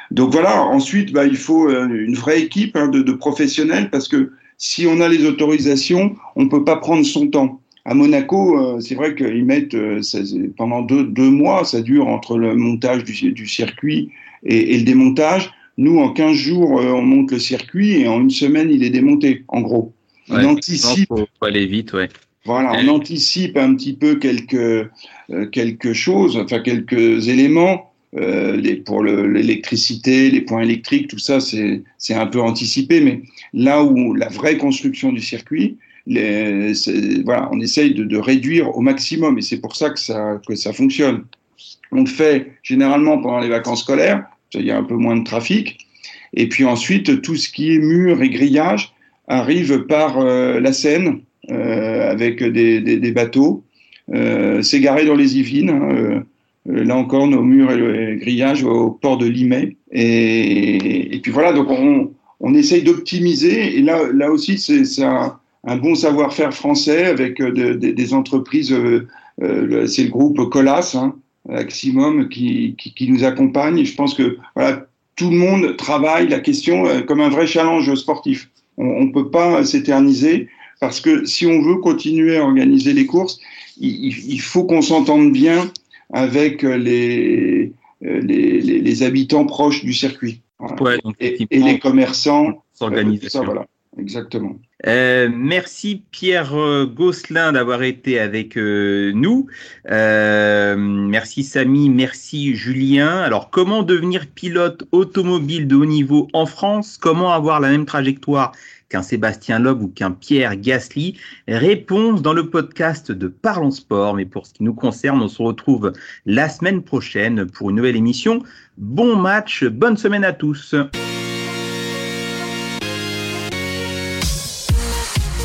Donc voilà, ensuite, bah, il faut une vraie équipe hein, de professionnels parce que si on a les autorisations, on ne peut pas prendre son temps. À Monaco, euh, c'est vrai qu'ils mettent euh, ça, pendant deux, deux, mois, ça dure entre le montage du, du circuit et, et, le démontage. Nous, en 15 jours, euh, on monte le circuit et en une semaine, il est démonté, en gros. Ouais, on anticipe. Faut, faut aller vite, ouais. Voilà, on anticipe un petit peu quelque, euh, quelque chose, enfin quelques éléments euh, les, pour l'électricité, les points électriques, tout ça, c'est un peu anticipé. Mais là où la vraie construction du circuit, on essaye de, réduire au maximum. Et c'est pour ça que, ça ça fonctionne. On le fait généralement pendant les vacances scolaires, il y a un peu moins de trafic. Et puis ensuite, tout ce qui est mur et grillage arrive par euh, la Seine euh, avec des, bateaux. Euh, dans les Yvelines. Hein, euh, là encore, nos murs et le grillage au port de Limay. Et, puis voilà, donc on, essaye d'optimiser. Et là, là aussi, c'est un, un, bon savoir-faire français avec euh, de, de, des entreprises. Euh, euh, c'est le groupe Colas, hein, maximum qui, qui, qui, nous accompagnent. Et je pense que voilà, tout le monde travaille la question comme un vrai challenge sportif. On ne peut pas s'éterniser parce que si on veut continuer à organiser les courses, il, il faut qu'on s'entende bien avec les, les, les, les, habitants proches du circuit. Voilà. Ouais, donc, et, et, les commerçants. S'organisation. Euh, voilà. Exactement. Euh, merci Pierre Gosselin d'avoir été avec euh, nous. Euh, merci Samy, merci Julien. Alors, comment devenir pilote automobile de haut niveau en France? Comment avoir la même trajectoire qu'un Sébastien Loeb ou qu'un Pierre Gasly? Réponse dans le podcast de Parlons Sport. Mais pour ce qui nous concerne, on se retrouve la semaine prochaine pour une nouvelle émission. Bon match, bonne semaine à tous.